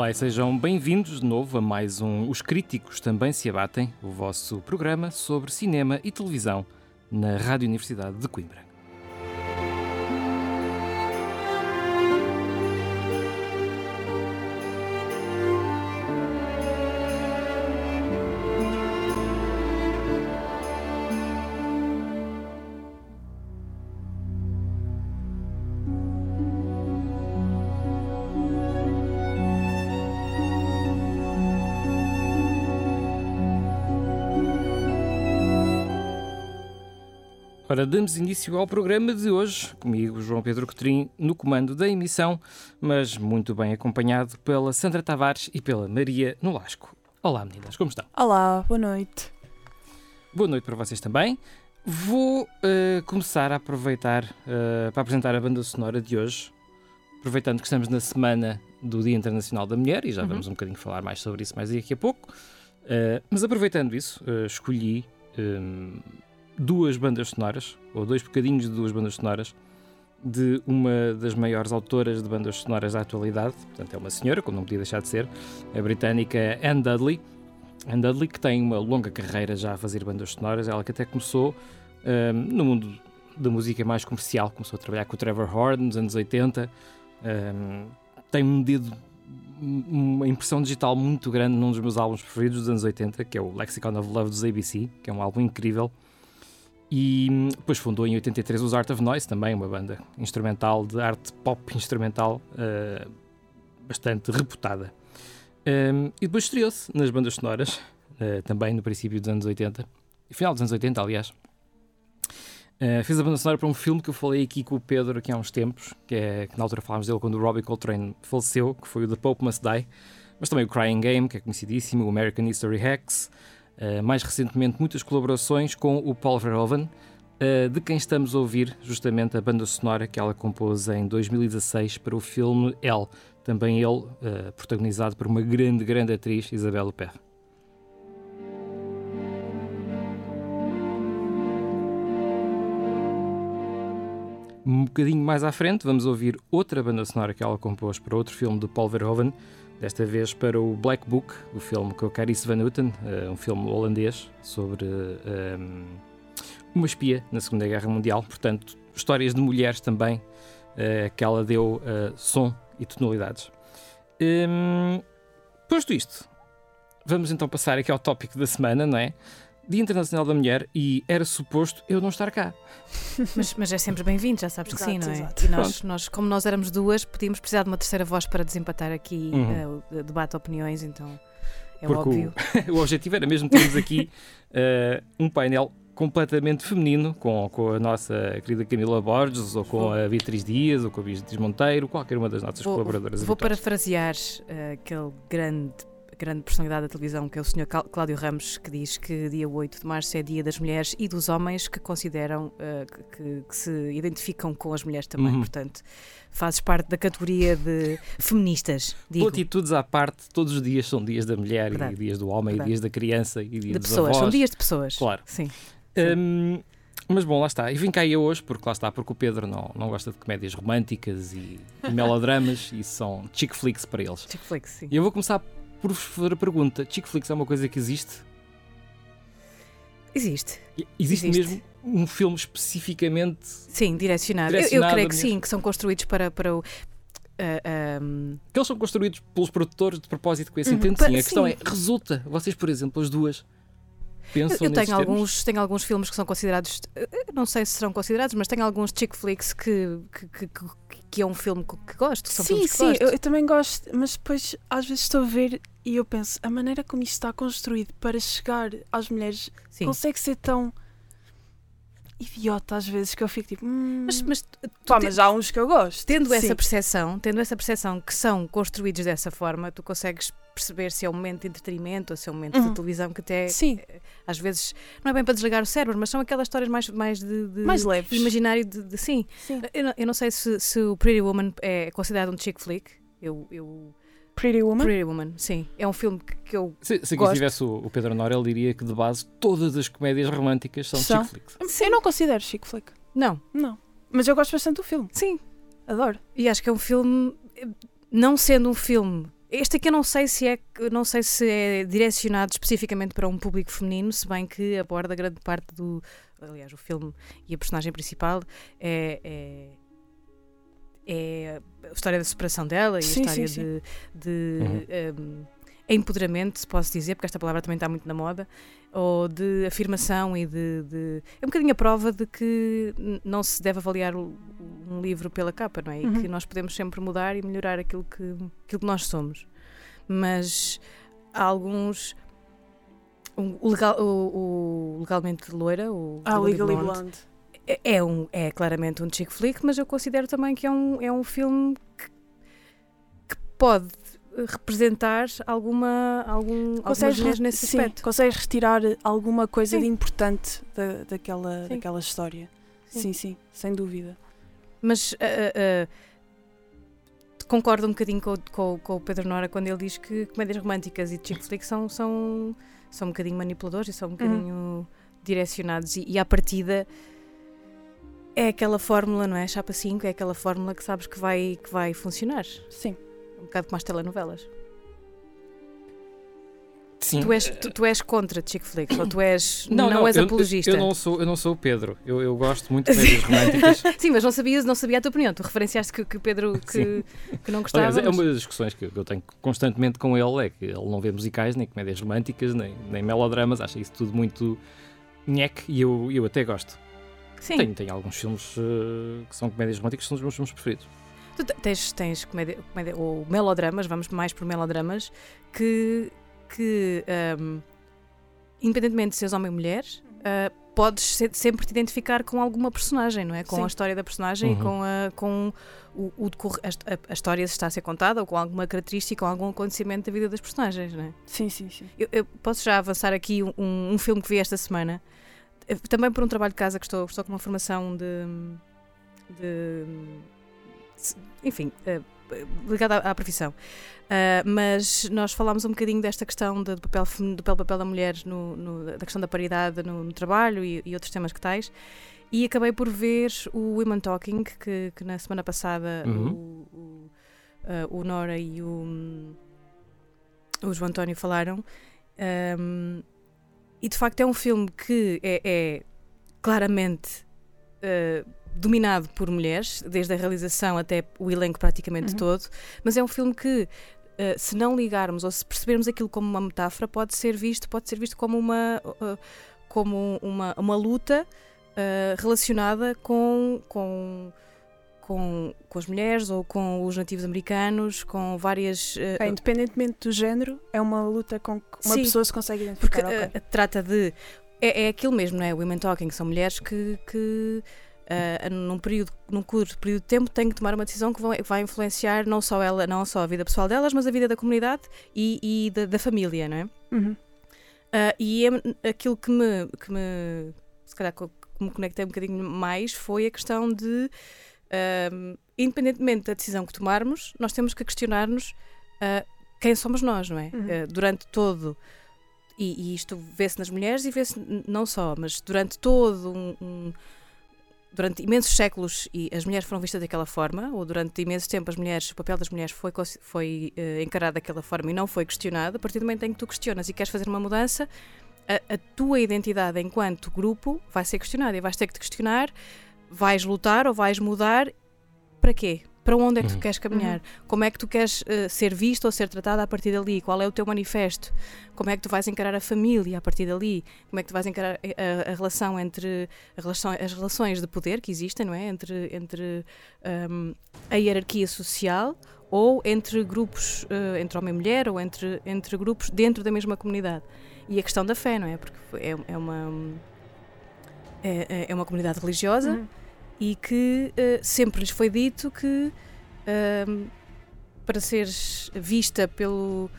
Olá e sejam bem-vindos de novo a mais um Os Críticos Também Se Abatem, o vosso programa sobre cinema e televisão na Rádio Universidade de Coimbra. Ora, damos início ao programa de hoje, comigo, João Pedro Cotrim, no comando da emissão, mas muito bem acompanhado pela Sandra Tavares e pela Maria Nolasco. Olá, meninas, como estão? Olá, boa noite. Boa noite para vocês também. Vou uh, começar a aproveitar uh, para apresentar a banda sonora de hoje, aproveitando que estamos na semana do Dia Internacional da Mulher, e já Uhum. vamos um bocadinho falar mais sobre isso mais daqui a pouco. Uh, mas aproveitando isso, escolhi um, duas bandas sonoras, ou dois bocadinhos de duas bandas sonoras, de uma das maiores autoras de bandas sonoras da atualidade, portanto é uma senhora, como não podia deixar de ser, a britânica Anne Dudley. Anne Dudley, que tem uma longa carreira já a fazer bandas sonoras, ela que até começou um, no mundo da música mais comercial, começou a trabalhar com o Trevor Horn nos anos 80, um, tem um dedo, uma impressão digital muito grande num dos meus álbuns preferidos dos anos 80, que é o Lexicon of Love dos ABC, que é um álbum incrível. E depois fundou em 83 os Art of Noise, também uma banda instrumental de arte pop instrumental uh, bastante reputada. Um, e depois estreou-se nas bandas sonoras, uh, também no princípio dos anos 80, final dos anos 80, aliás. Uh, a banda sonora para um filme que eu falei aqui com o Pedro aqui há uns tempos, que, é, que na altura falámos dele quando o Robbie Coltrane faleceu, que foi o The Pope Must Die, mas também o Crying Game, que é conhecidíssimo, o American History Hacks, mais recentemente muitas colaborações com o Paul Verhoeven, uh, de quem estamos a ouvir justamente a banda sonora que ela compôs em 2016 para o filme Elle, também ele uh, protagonizado por uma grande, grande atriz, Isabelle Huppert. Um bocadinho mais à frente, vamos ouvir outra banda sonora que ela compôs para outro filme de Paul Verhoeven, desta vez para o Black Book, o filme com Carice Van Houten, uh, um filme holandês sobre um, uma espia na Segunda Guerra Mundial, portanto, histórias de mulheres também, uh, que ela deu uh, som e tonalidades. Um, posto isto, vamos então passar aqui ao tópico da semana, não é? Dia Internacional da Mulher e era suposto eu não estar cá. Mas, mas é sempre bem-vindo, já sabes que sim, Exato, não é? exato. E nós, nós, como nós éramos duas, podíamos precisar de uma terceira voz para desempatar aqui Uhum. o debate de opiniões, então é Porque óbvio. o, o objetivo era mesmo termos aqui eh, um painel completamente feminino, com, com a nossa querida Camila Borges, ou com a Beatriz Dias, ou com a Beatriz Monteiro, qualquer uma das nossas Vou, colaboradoras vou habituais. parafrasear eh, aquele grande, grande personalidade da televisão que é o Sr. Cláudio Ramos, que diz que dia 8 de março é dia das mulheres e dos homens que consideram eh, que, que- se identificam com as mulheres também. Uhum. Portanto, fazes parte da categoria de feministas, digo. Platitudes à parte, todos os dias são dias da mulher, Verdade. e dias do homem, Verdade. e dias da criança, e dias De pessoas, avós. são dias de pessoas. Claro. Sim. Hum, mas bom, lá está. E vim cá eu hoje, porque lá está, porque o Pedro não, não gosta de comédias românticas e, e melodramas, e são chick flicks para eles. Chick flicks, sim. E eu vou começar por vos fazer a pergunta: chick flicks é uma coisa que existe? Existe. Existe, Existe. mesmo um filme especificamente. Sim, direcionado. Eu- Eu, Direcionado creio que mesmo. sim, que são construídos para, para o. Uh, um... Que eles são construídos pelos produtores de propósito com esse Uhum. intento, sim. A questão sim. é, resulta. Vocês, por exemplo, as duas pensam Eu, eu tenho termos? alguns, tenho alguns filmes que são considerados, eh, não sei se serão considerados, mas tenho alguns chick flicks que, que, que, que- que é um filme que, gosto. que São sim, filmes que sim, gosto. eu, eu também gosto, mas depois às vezes estou a ver e eu penso, a maneira como isto está construído para chegar às mulheres Sim. consegue ser tão idiota às vezes que eu fico tipo, hum, Mas, mas pá, mas há uns que eu gosto. tendo essa Sim. percepção, tendo essa percepção que são construídos dessa forma, tu consegues perceber se é um momento de entretenimento ou se é um momento Uhum. de televisão que até Sim, às vezes não é bem para desligar o cérebro, mas são aquelas histórias mais, mais de, de mais leves. imaginário de, de- sim. Sim. Eu não, eu não sei se, se o Pretty Woman é considerado um chick flick. Eu, eu Pretty Woman. Pretty Woman, sim. É um filme que, que eu Se, se aqui Gosto. tivesse o, o Pedro Nora, ele diria que de base todas as comédias românticas são, São. chick flicks. Eu não considero chick flick. não, Não. Mas eu gosto bastante do filme. sim. Adoro. E acho que é um filme, não sendo um filme. Este aqui eu não sei se é, não sei se é direcionado especificamente para um público feminino, se bem que aborda grande parte do. Aliás, o filme e a personagem principal é. é é a história da separação dela e Sim, a história sim, de, de Uhum. um, empoderamento, se posso dizer, porque esta palavra também está muito na moda, ou de afirmação e de. de- é um bocadinho a prova de que não se deve avaliar um livro pela capa, não é? E Uhum. que nós podemos sempre mudar e melhorar aquilo que, aquilo que nós somos. Mas há alguns. O, o legal, o, o legalmente loira, o Ah, Legally Blonde, Blonde. É, é um, é claramente um chick flick, mas eu considero também que é um, é um filme que, que pode representar alguma, algum, Consegues, nesse sim, aspecto. consegues retirar alguma coisa Sim. de importante da, daquela, Sim. daquela história. Sim. Sim. sem dúvida. Mas ah, ah, concordo um bocadinho com, o- com, com o Pedro Nora quando ele diz que comédias românticas e chick flick são, são, são um bocadinho manipuladores e são um bocadinho direcionados e, e à partida é aquela fórmula, não é? Chapa 5 é aquela fórmula que sabes que vai, que vai funcionar. Sim. Um bocado como as telenovelas. Sim. Tu és, tu, tu és contra chick flicks ou tu és, não, és eu, apologista. Eu, não sou, eu não sou o Pedro. Eu, eu gosto muito de comédias românticas. Sim, mas não sabias, não sabia a tua opinião. Tu referenciaste que, que o Pedro que, que não gostava. Aliás, é mas- uma das discussões que eu tenho constantemente com ele, é que ele não vê musicais, nem comédias românticas, nem, nem melodramas, acha isso tudo muito nheque e eu, eu até gosto. Sim, Tenho, tenho alguns filmes eh, que são comédias românticas que são os meus filmes preferidos. tu te- tens, tens comédia, comédia ou melodramas, vamos mais por melodramas, que, que ahm, independentemente de seres homem ou mulher, ah, podes se- sempre te identificar com alguma personagem, não é? Com Sim. a história da personagem e Uhum. com, a, com o, o decorre- a, a- história se está a ser contada ou com alguma característica ou algum acontecimento da vida das personagens, não é? Sim, sim, sim. Eu, eu posso já avançar aqui um, um filme que vi esta semana, também por um trabalho de casa que estou, estou com uma formação de. de- de- enfim, eh, ligada à, à profissão. Ah, mas nós falámos um bocadinho desta questão de- do, papel, do papel, papel da mulher, no, no- da questão da paridade no, no trabalho e, e outros temas que tais. E acabei por ver o Women Talking, que, que na semana passada Uhum. o, o, ah, o Nora e o, o João António falaram. Um, e de facto é um filme que é, é claramente uh, dominado por mulheres, desde a realização até o elenco praticamente Uhum. todo, mas é um filme que, uh, se não ligarmos ou se percebermos aquilo como uma metáfora, pode ser visto, pode ser visto como uma, uh, como uma, uma luta relacionada com, com, com, com as mulheres ou com os nativos americanos, com várias. uh, É, independentemente do género, é uma luta com que uma Sim. pessoa se consegue porque identificar. ok. uh, trata de. É, é aquilo mesmo, não é? Women Talking são mulheres que, que uh, num, período, num curto período de tempo, têm que tomar uma decisão que vai, vai influenciar não só, ela, não só a vida pessoal delas, mas a vida da comunidade e, e da, da família, não é? Uhum. Uh, e é aquilo que me, que me, se calhar, que me conectei um bocadinho mais foi a questão de, um, independentemente da decisão que tomarmos, nós temos que questionar-nos uh, quem somos nós, não é? Uhum. Uh, durante todo, e, e isto vê-se nas mulheres e vê-se não só, mas durante todo um, um- durante imensos séculos e as mulheres foram vistas daquela forma, ou durante imenso tempo as mulheres, o papel das mulheres foi, foi eh, encarado daquela forma e não foi questionado, a partir do momento em que tu questionas e queres fazer uma mudança, a, a tua identidade enquanto grupo vai ser questionada e vais ter que te questionar, vais lutar ou vais mudar para quê? Para onde é que tu Uhum. queres caminhar? Como é que tu queres eh, ser visto ou ser tratada a partir dali? Qual é o teu manifesto? Como é que tu vais encarar a família a partir dali? Como é que tu vais encarar a, a- a relação entre a relação- as relações de poder que existem, não é? Entre, entre hum, a hierarquia social ou entre grupos, eh, entre homem e mulher, ou entre, entre grupos dentro da mesma comunidade. E a questão da fé, não é? Porque é, é uma. É, é- é uma comunidade religiosa Uhum. E que eh, sempre lhes foi dito que ahm, para seres vista pelo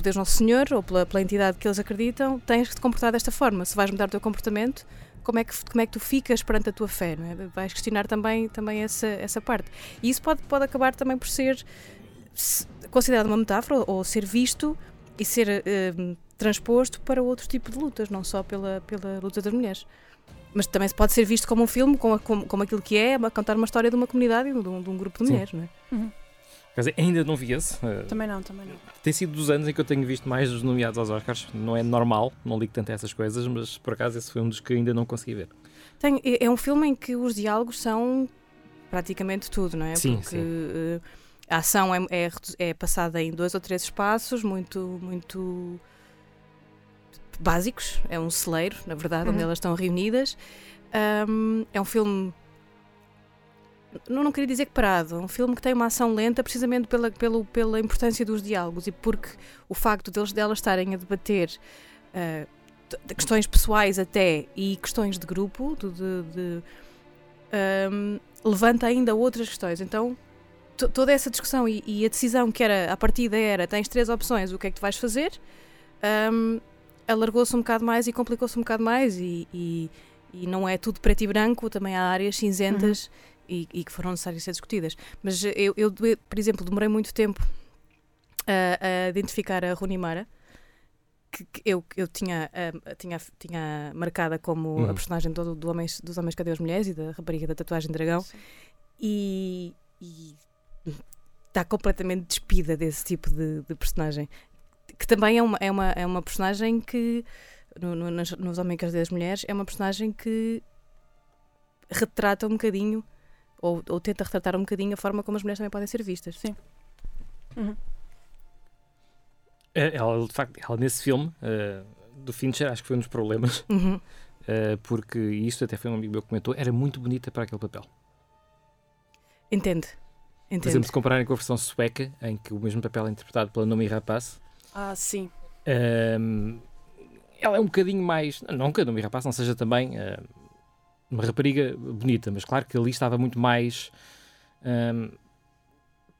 Deus Nosso Senhor ou pela, pela entidade que eles acreditam, tens que te comportar desta forma. Se vais mudar o teu comportamento, como é que, como é que tu ficas perante a tua fé? É? Vais questionar também, também essa, essa parte. E isso pode, pode acabar também por ser se- considerado uma metáfora ou ser visto e ser ahm, transposto para outro tipo de lutas, não só pela, pela luta das mulheres. Mas também se pode ser visto como um filme, como, como, como aquilo que é, a contar uma história de uma comunidade e de um, de um grupo de Sim. mulheres, não é? Quer dizer, ainda não vi esse. eh, Também não, também não. tem sido dos anos em que eu tenho visto mais dos nomeados aos Oscars. Não é normal, não ligo tanto a essas coisas, mas por acaso esse foi um dos que ainda não consegui ver. Tem- é é um filme em que os diálogos são praticamente tudo, não é? Sim, Porque sim. eh, a ação é, é é passada em dois ou três espaços muito, muito básicos. É um celeiro, na verdade, onde Uhum. elas estão reunidas. Ahm, é um filme. Não, não queria dizer que parado, é um filme que tem uma ação lenta precisamente pela, pelo, pela importância dos diálogos e porque o facto deles, delas estarem a debater de- de questões pessoais até e questões de grupo, de, de- de, ahm, levanta ainda outras questões. Então, to- toda essa discussão e, e a decisão que era, a partida era, tens três opções, o que é que tu vais fazer, ahm, alargou-se um bocado mais e complicou-se um bocado mais e, e- e não é tudo preto e branco, também há áreas cinzentas e, e que foram necessárias ser discutidas. Mas eu, eu, por exemplo, demorei muito tempo a, a identificar a Rony Mara, que, que eu, eu tinha, ah, tinha, tinha marcada como Uhum. a personagem do, do homens, dos Homens Cadê as Mulheres e da rapariga da tatuagem de dragão Sim. e, e está completamente despida desse tipo de, de personagem. Que também é uma, é uma, é uma personagem que, no, no, nas- nos Homens Cadê as Mulheres, é uma personagem que retrata um bocadinho ou, ou tenta retratar um bocadinho a forma como as mulheres também podem ser vistas. Sim. Uhum. Eh, Ela, de facto, ela nesse filme eh, do Fincher, acho que foi um dos problemas, Uhum. eh, porque e isto até foi um amigo meu que comentou, era muito bonita para aquele papel. Entende? Por exemplo, se compararem com a versão sueca, em que o mesmo papel é interpretado pela Nomi Rapace, Ah, sim. Ahm, ela é um bocadinho mais. Não que a Nomi Rapaz não seja também ah, uma rapariga bonita, mas claro que ali estava muito mais ahm,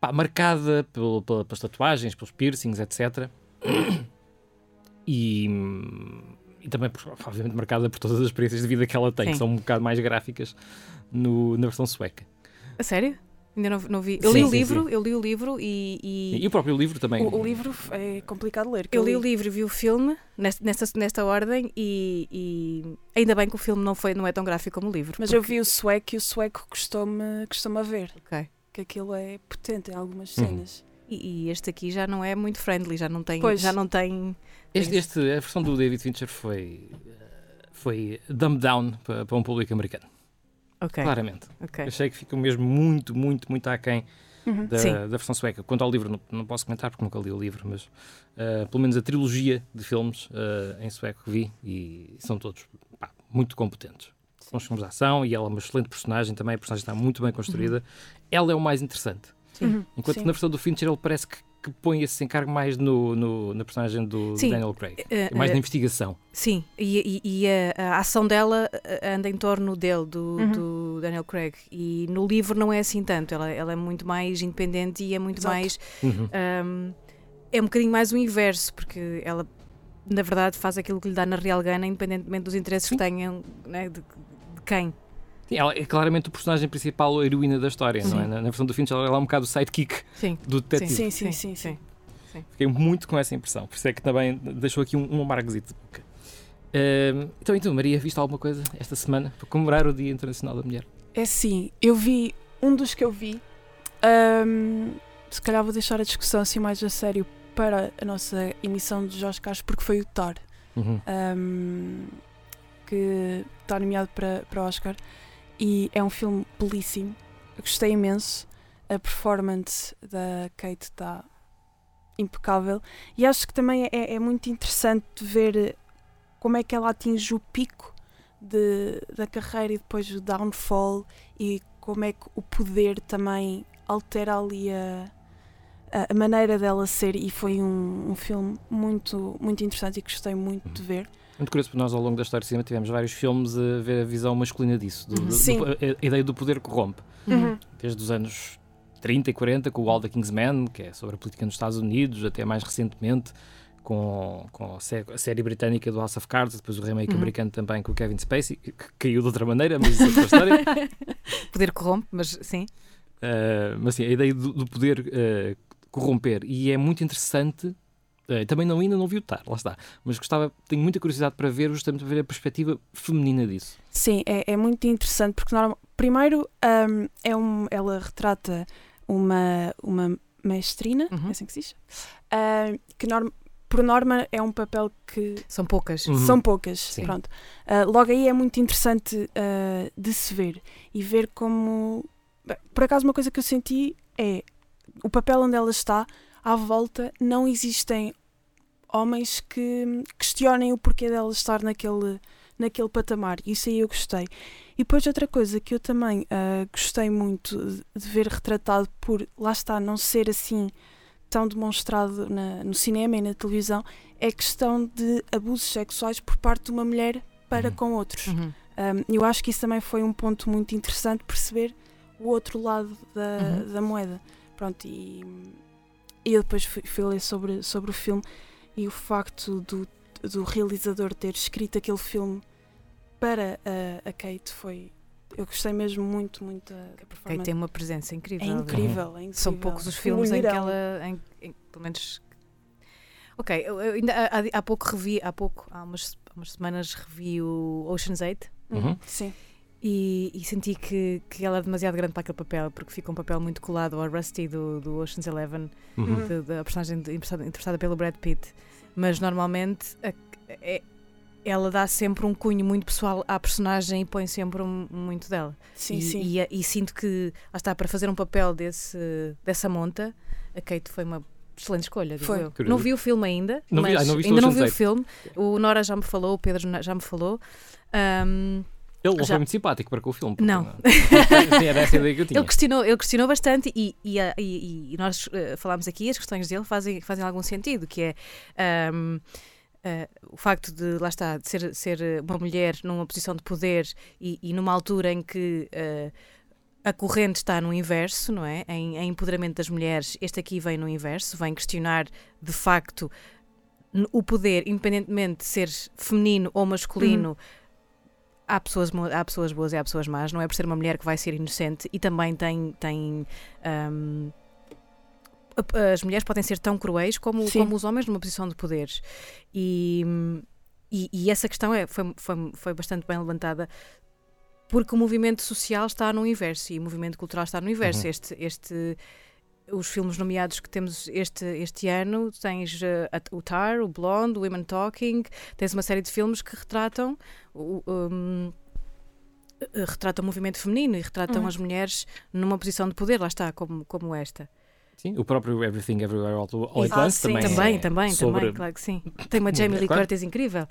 pá, marcada pelo- pela- pelas tatuagens, pelos piercings, etc. E, e também, obviamente, marcada por todas as experiências de vida que ela tem, Sim. que são um bocado mais gráficas no- na versão sueca. A sério? Ainda não, não vi. Eu Sim, li o sim, livro, eu li o livro e. e- E, o próprio livro também. O, o livro é complicado de ler. que Eu li o livro e vi o filme nesta, nesta, nesta ordem e, e ainda bem que o filme não, foi, não é tão gráfico como o livro. Mas eu vi o sueco e o sueco custou-me custou a ver. Ok. Que aquilo é potente em algumas Uhum. cenas. E, e este aqui já não é muito friendly, já não tem. Pois. Já não tem Este, este- a versão do David Fincher foi, eh, foi dumbed down para, para um público americano, ok. claramente. ok. Achei que ficou mesmo muito, muito, muito aquém Uhum. da, Sim. da versão sueca. Quanto ao livro, não, não posso comentar porque nunca li o livro, mas eh, pelo menos a trilogia de filmes eh, em sueco que vi e são todos pá, muito competentes. São os filmes de ação e ela é uma excelente personagem também, a personagem está muito bem construída. Ela é o mais interessante. Uhum. Enquanto Sim. na versão do Fincher ele parece que, que põe esse encargo mais no, no- na personagem do Sim. Daniel Craig. Eh, É mais eh, na investigação. Sim, e, e- e a, a ação dela eh, anda em torno dele, do, Uhum. do Daniel Craig. E no livro não é assim tanto, ela, ela é muito mais independente e é muito Exato. mais. Uhum. ahm, é um bocadinho mais o inverso, porque ela, na verdade, faz aquilo que lhe dá na real gana, independentemente dos interesses Sim. que tenham, né, de, de quem. Sim, ela é claramente o personagem principal, a heroína da história, não Sim. é? Na, na versão do Fincher ela é um bocado o sidekick Sim. do detetive. Sim, sim, sim, sim. Fiquei muito com essa impressão, por isso é que também deixou aqui um, um amargozito de boca. Ahm, então, então, Maria, viste alguma coisa esta semana para comemorar o Dia Internacional da Mulher? É sim, eu vi um dos que eu vi. ahm, se calhar vou deixar a discussão assim mais a sério para a nossa emissão dos Oscars, porque foi o Thor. Uhum. ahm, que está nomeado para, para Oscar e é um filme belíssimo. Eu gostei imenso. a performance da Kate está impecável e acho que também é, é muito interessante ver como é que ela atinge o pico de, da carreira e depois o downfall e como é que o poder também altera ali a, a maneira dela ser e foi um, um filme muito, muito interessante e que gostei muito de ver. Muito curioso, porque nós ao longo da história do cinema tivemos vários filmes a ver a visão masculina disso, do, do, Sim. do- a, a ideia do poder corrompe. Uhum. Desde os anos 30 e 40, com o All the Kingsman, que é sobre a política nos Estados Unidos, até mais recentemente com, com a, sé- a série britânica do House of Cards, depois o remake Uhum. americano também com o Kevin Spacey, que que caiu de outra maneira, mas isso é outra história. Poder corrompe, mas sim. Uh, mas sim, a ideia do, do poder uh, corromper. E é muito interessante. Uh, também não ainda não vi o TAR, lá está. Mas gostava, tenho muita curiosidade para ver, justamente para ver a perspectiva feminina disso. Sim, é, é muito interessante porque norma- primeiro hum, é um, ela retrata uma, uma mestrina, Uhum. é assim que se diz, Hum, que norma- por norma é um papel que São poucas. Uhum. são poucas. Sim. Pronto. Ah, logo aí é muito interessante ah, de se ver e ver como. Bem, Por acaso, uma coisa que eu senti é o papel onde ela está, à volta, não existem homens que questionem o porquê dela estar naquele, naquele patamar. Isso aí eu gostei. E depois, outra coisa que eu também ah, gostei muito de- de ver retratado por, lá está, não ser assim tão demonstrado na- no cinema e na televisão, é a questão de abusos sexuais por parte de uma mulher para Uhum. com outros. Uhum. Um, eu acho que isso também foi um ponto muito interessante perceber o outro lado da, Uhum. da moeda. Pronto, e, e eu depois fui, fui ler sobre, sobre o filme e o facto do, do realizador ter escrito aquele filme para a, a Kate foi. Eu gostei mesmo muito, muito da da Kate performance. tem uma presença incrível. É incrível, é incrível. São poucos os filmes em que ela. Em, em- pelo menos. Ok, eu, eu ainda há, há pouco revi, há pouco, há umas, há umas semanas revi o Ocean's 8 Uhum. Sim. E, e senti que, que ela é demasiado grande para aquele papel, porque fica um papel muito colado ao Rusty do, do Ocean's Eleven, Uhum. de- da personagem interpretada, pelo Brad Pitt. Mas normalmente a- é- ela dá sempre um cunho muito pessoal à personagem e põe sempre um- muito dela. Sim, e, sim. E, e sinto que, lá está, para fazer um papel desse, dessa monta, a Kate foi uma excelente escolha. digo Foi. eu. Não vi o filme ainda, Não vi- mas ah, não ainda não vi o filme. O Nora já me falou, o Pedro já me falou. Ahm, Ele não Já. foi muito simpático para com o filme. Não. Sim, era essa a ideia que eu tinha. ele, questionou, ele questionou bastante e, e, a- e- e nós eh, falámos aqui, as questões dele fazem, fazem algum sentido, que é ahm, eh, o facto de, lá está, de ser, ser uma mulher numa posição de poder e, e numa altura em que eh, a corrente está no inverso, não é? Em, em empoderamento das mulheres, este aqui vem no inverso, vem questionar de facto o poder, independentemente de ser feminino ou masculino. Há pessoas, há pessoas boas e há pessoas más, não é por ser uma mulher que vai ser inocente e também tem. tem a- as mulheres podem ser tão cruéis como, Sim. como os homens numa posição de poder. E, e, e essa questão é, foi, foi, foi bastante bem levantada porque o movimento social está no inverso e o movimento cultural está no inverso. Uhum. Este, este, os filmes nomeados que temos este, este ano, tens a- o Tar, o Blonde, o Women Talking, tens uma série de filmes que retratam o, um, eh, retratam o movimento feminino e retratam Uhum. as mulheres numa posição de poder, lá está, como, como esta. Sim, o próprio Everything Everywhere All, All at Once sim. também. também, é também, sobre também, claro que sim. Tem uma Jamie Lee. Curtis incrível.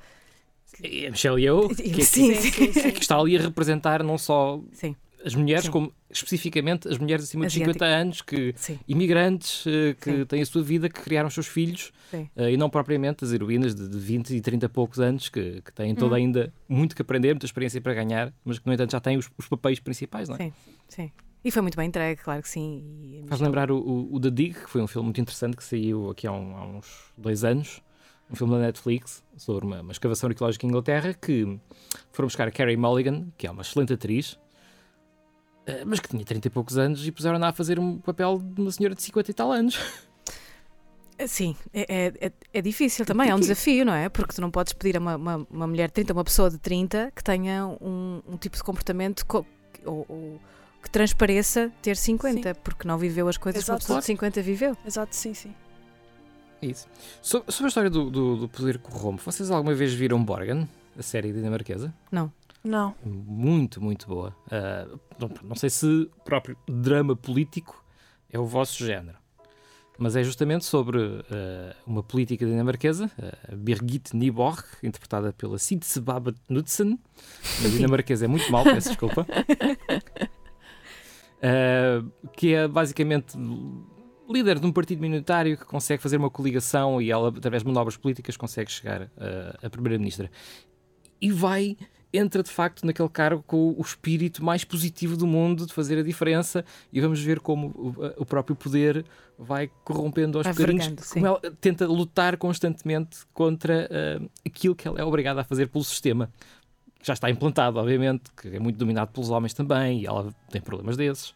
E a Michelle Yeoh, que, que- Sim, sim, sim, sim. que está ali a representar não só sim, as mulheres, Sim. como especificamente as mulheres acima de Asiática. 50 anos, que sim. imigrantes eh, que Sim. têm a sua vida, que criaram os seus filhos, eh, e não propriamente as heroínas de, de 20 e 30 e poucos anos, que, que têm toda Uhum. ainda muito que aprender, muita experiência para ganhar, mas que, no entanto, já têm os, os papéis principais, não é? Sim, sim. E foi muito bem entregue, claro que sim. Faz lembrar o, o, o The Dig, que foi um filme muito interessante que saiu aqui há, um- há uns dois anos, um filme da Netflix sobre uma, uma escavação arqueológica em Inglaterra que foram buscar a Carrie Mulligan, que é uma excelente atriz, mas que tinha 30 e poucos anos e puseram-na a fazer um papel de uma senhora de 50 e tal anos. Sim, é, é, é- é difícil também, é um desafio, não é? Porque tu não podes pedir a uma, uma, uma mulher de 30, uma pessoa de 30, que tenha um, um tipo de comportamento co- ou, ou que transpareça ter 50, porque não viveu as coisas que uma Exato. pessoa de 50 viveu. Exato, sim, sim. Isso. So- sobre a história do, do, do poder corrompe, vocês alguma vez viram Borgen, a série dinamarquesa? Não. Muito, muito boa. Ah, não, não sei se o próprio drama político é o vosso género. Mas é justamente sobre uh, uma política dinamarquesa, uh, Birgit Nyborg, interpretada pela Sidsebaba Knudsen. A dinamarquesa é muito mal, peço desculpa. Uh, que é basicamente líder de um partido minoritário que consegue fazer uma coligação e ela, através de manobras políticas, consegue chegar uh, a primeira-ministra. E vai entra de facto naquele cargo com o espírito mais positivo do mundo de fazer a diferença e vamos ver como o, o próprio poder vai corrompendo aos bocadinhos, como ela tenta lutar constantemente contra uh, aquilo que ela é obrigada a fazer pelo sistema. Já está implantado, obviamente, que é muito dominado pelos homens também, e ela tem problemas desses.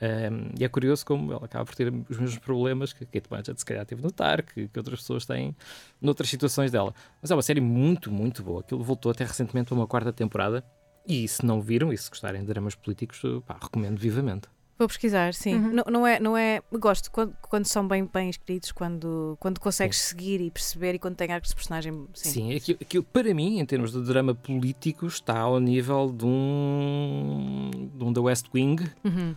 Um, e é curioso como ela acaba por ter os mesmos problemas que Kate Blanchett se calhar teve no Tar, que, que, outras pessoas têm noutras situações dela. Mas é uma série muito, muito boa. Aquilo voltou até recentemente para uma quarta temporada. E se não viram e se gostarem de dramas políticos, pá, recomendo vivamente. Vou pesquisar, sim. Uhum. Não, não, é, não é. Gosto quando, quando são bem, bem escritos, quando, quando consegues sim. seguir e perceber e quando tem arcos de personagem. Sim, sim aquilo, aquilo, para mim, em termos de drama político, está ao nível de um, de um The West Wing. Uhum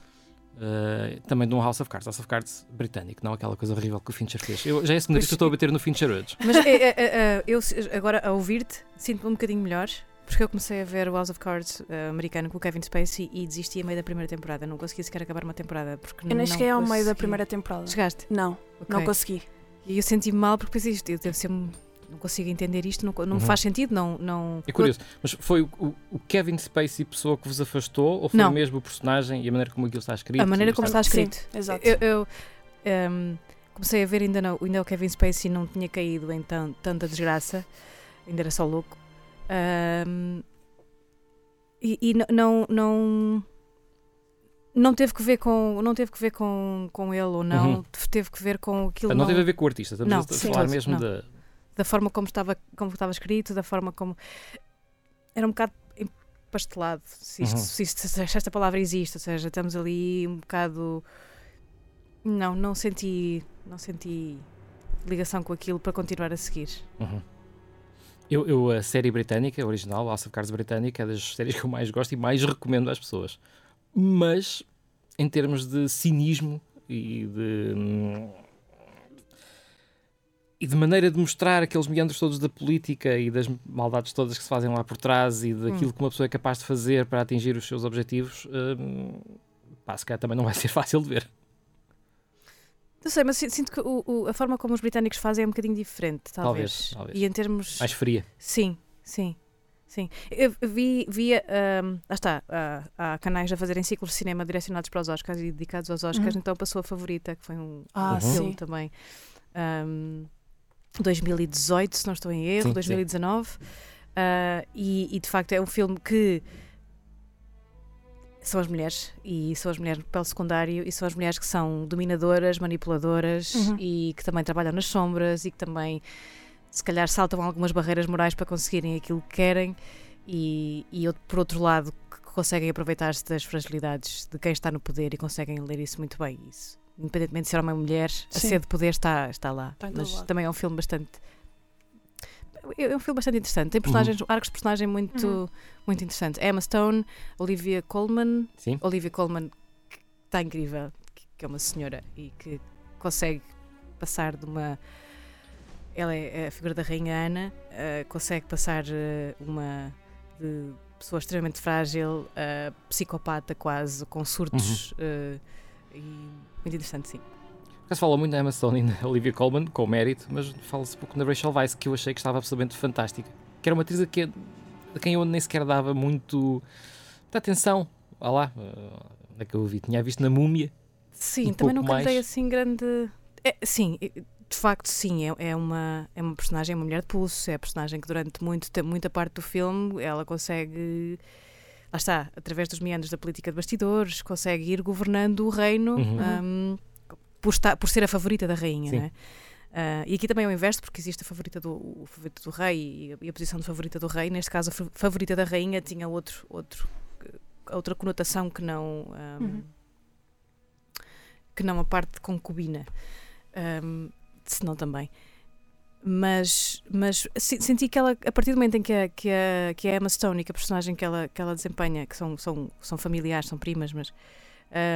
Uh, também de um House of Cards, House of Cards britânico, não aquela coisa horrível que o Fincher fez. Eu, já é a segunda vez que eu estou a bater no Fincher hoje. Mas é, é, é, eu agora a ouvir-te sinto-me um bocadinho melhor, porque eu comecei a ver o House of Cards uh, americano com o Kevin Spacey e desisti a meio da primeira temporada. Não consegui sequer acabar uma temporada. Porque eu nem cheguei ao meio da primeira temporada. Chegaste? Não, okay. não consegui. E eu senti-me mal porque pensei isto, deve ser não consigo entender isto, não, não uhum. faz sentido, não, não... É curioso, mas foi o, o, Kevin Spacey pessoa que vos afastou ou foi não. mesmo o personagem e a maneira como aquilo está escrito? A maneira como está escrito. Sim, exato. Eu, eu um, comecei a ver ainda, não, ainda o Kevin Spacey não tinha caído em tan, tanta desgraça, ainda era só louco. Um, e, e não, não não teve que ver com não teve que ver com, com ele ou não uhum. teve que ver com aquilo não, não teve a ver com o artista estamos não, a falar mesmo não. da da forma como estava, como estava escrito, da forma como. Era um bocado empastelado, se, isto, uhum. se, isto, se esta palavra existe, ou seja, estamos ali um bocado. Não, não senti, não senti ligação com aquilo para continuar a seguir. Uhum. Eu, eu, a série britânica, a original, House of Cards britânica, é das séries que eu mais gosto e mais recomendo às pessoas. Mas, em termos de cinismo e de hum, e de maneira de mostrar aqueles meandros todos da política e das maldades todas que se fazem lá por trás e daquilo hum. que uma pessoa é capaz de fazer para atingir os seus objetivos, hum, pá, se calhar também não vai ser fácil de ver. Não sei, mas sinto que o, o, a forma como os britânicos fazem é um bocadinho diferente, talvez. Talvez, talvez. E em termos. Mais fria. Sim, sim. Sim, eu vi, via, um, lá está, uh, há canais a fazerem ciclos de cinema direcionados para os Oscars e dedicados aos Oscars, uhum. então passou a favorita, que foi um, ah, filme também. Um, 2018, se não estou em erro, sim, 2019. Sim. Uh, e, e, de facto é um filme que são as mulheres e são as mulheres no papel secundário e são as mulheres que são dominadoras, manipuladoras uhum. e que também trabalham nas sombras e que também se calhar saltam algumas barreiras morais para conseguirem aquilo que querem e, e por outro lado que conseguem aproveitar-se das fragilidades de quem está no poder e conseguem ler isso muito bem isso independentemente de ser homem ou mulher, a sede de poder está, está lá. Está Mas também é um filme bastante. É, é um filme bastante interessante. Tem personagens, uhum. arcos de personagem muito, uhum. muito interessantes. Emma Stone, Olivia Colman. Sim. Olivia Colman, que está incrível, que é uma senhora e que consegue passar de uma. Ela é a figura da Rainha Ana, uh, consegue passar uh, uma. de pessoa extremamente frágil, uh, psicopata quase, com surtos. Uhum. E muito interessante, sim. Se fala muito da Emma Stone e da Olivia Colman, com mérito, mas fala-se pouco na Rachel Weisz, que eu achei que estava absolutamente fantástica. Que era uma atriz a, que, a quem eu nem sequer dava muito atenção. Olha lá, onde é que eu vi? Tinha visto na Múmia. Sim, um também nunca mais. dei assim grande. É, sim, de facto, sim, é, é, uma, é uma personagem, é uma mulher de pulso, é a personagem que durante muito, muita parte do filme ela consegue lá está, através dos meandros da política de bastidores, consegue ir governando o reino uhum. um, por, estar, por ser a favorita da rainha. Né? Uh, e aqui também é o inverso, porque existe a favorita do, o favorito do rei e a, e a, posição de favorita do rei. Neste caso, a favorita da rainha tinha outro, outro, outra conotação que não, um, uhum. que não a parte de concubina. Um, senão também mas, mas senti que ela, a partir do momento em que a, que a, que a Emma Stone e que a personagem que ela, que ela desempenha, que são, são, são familiares, são primas, mas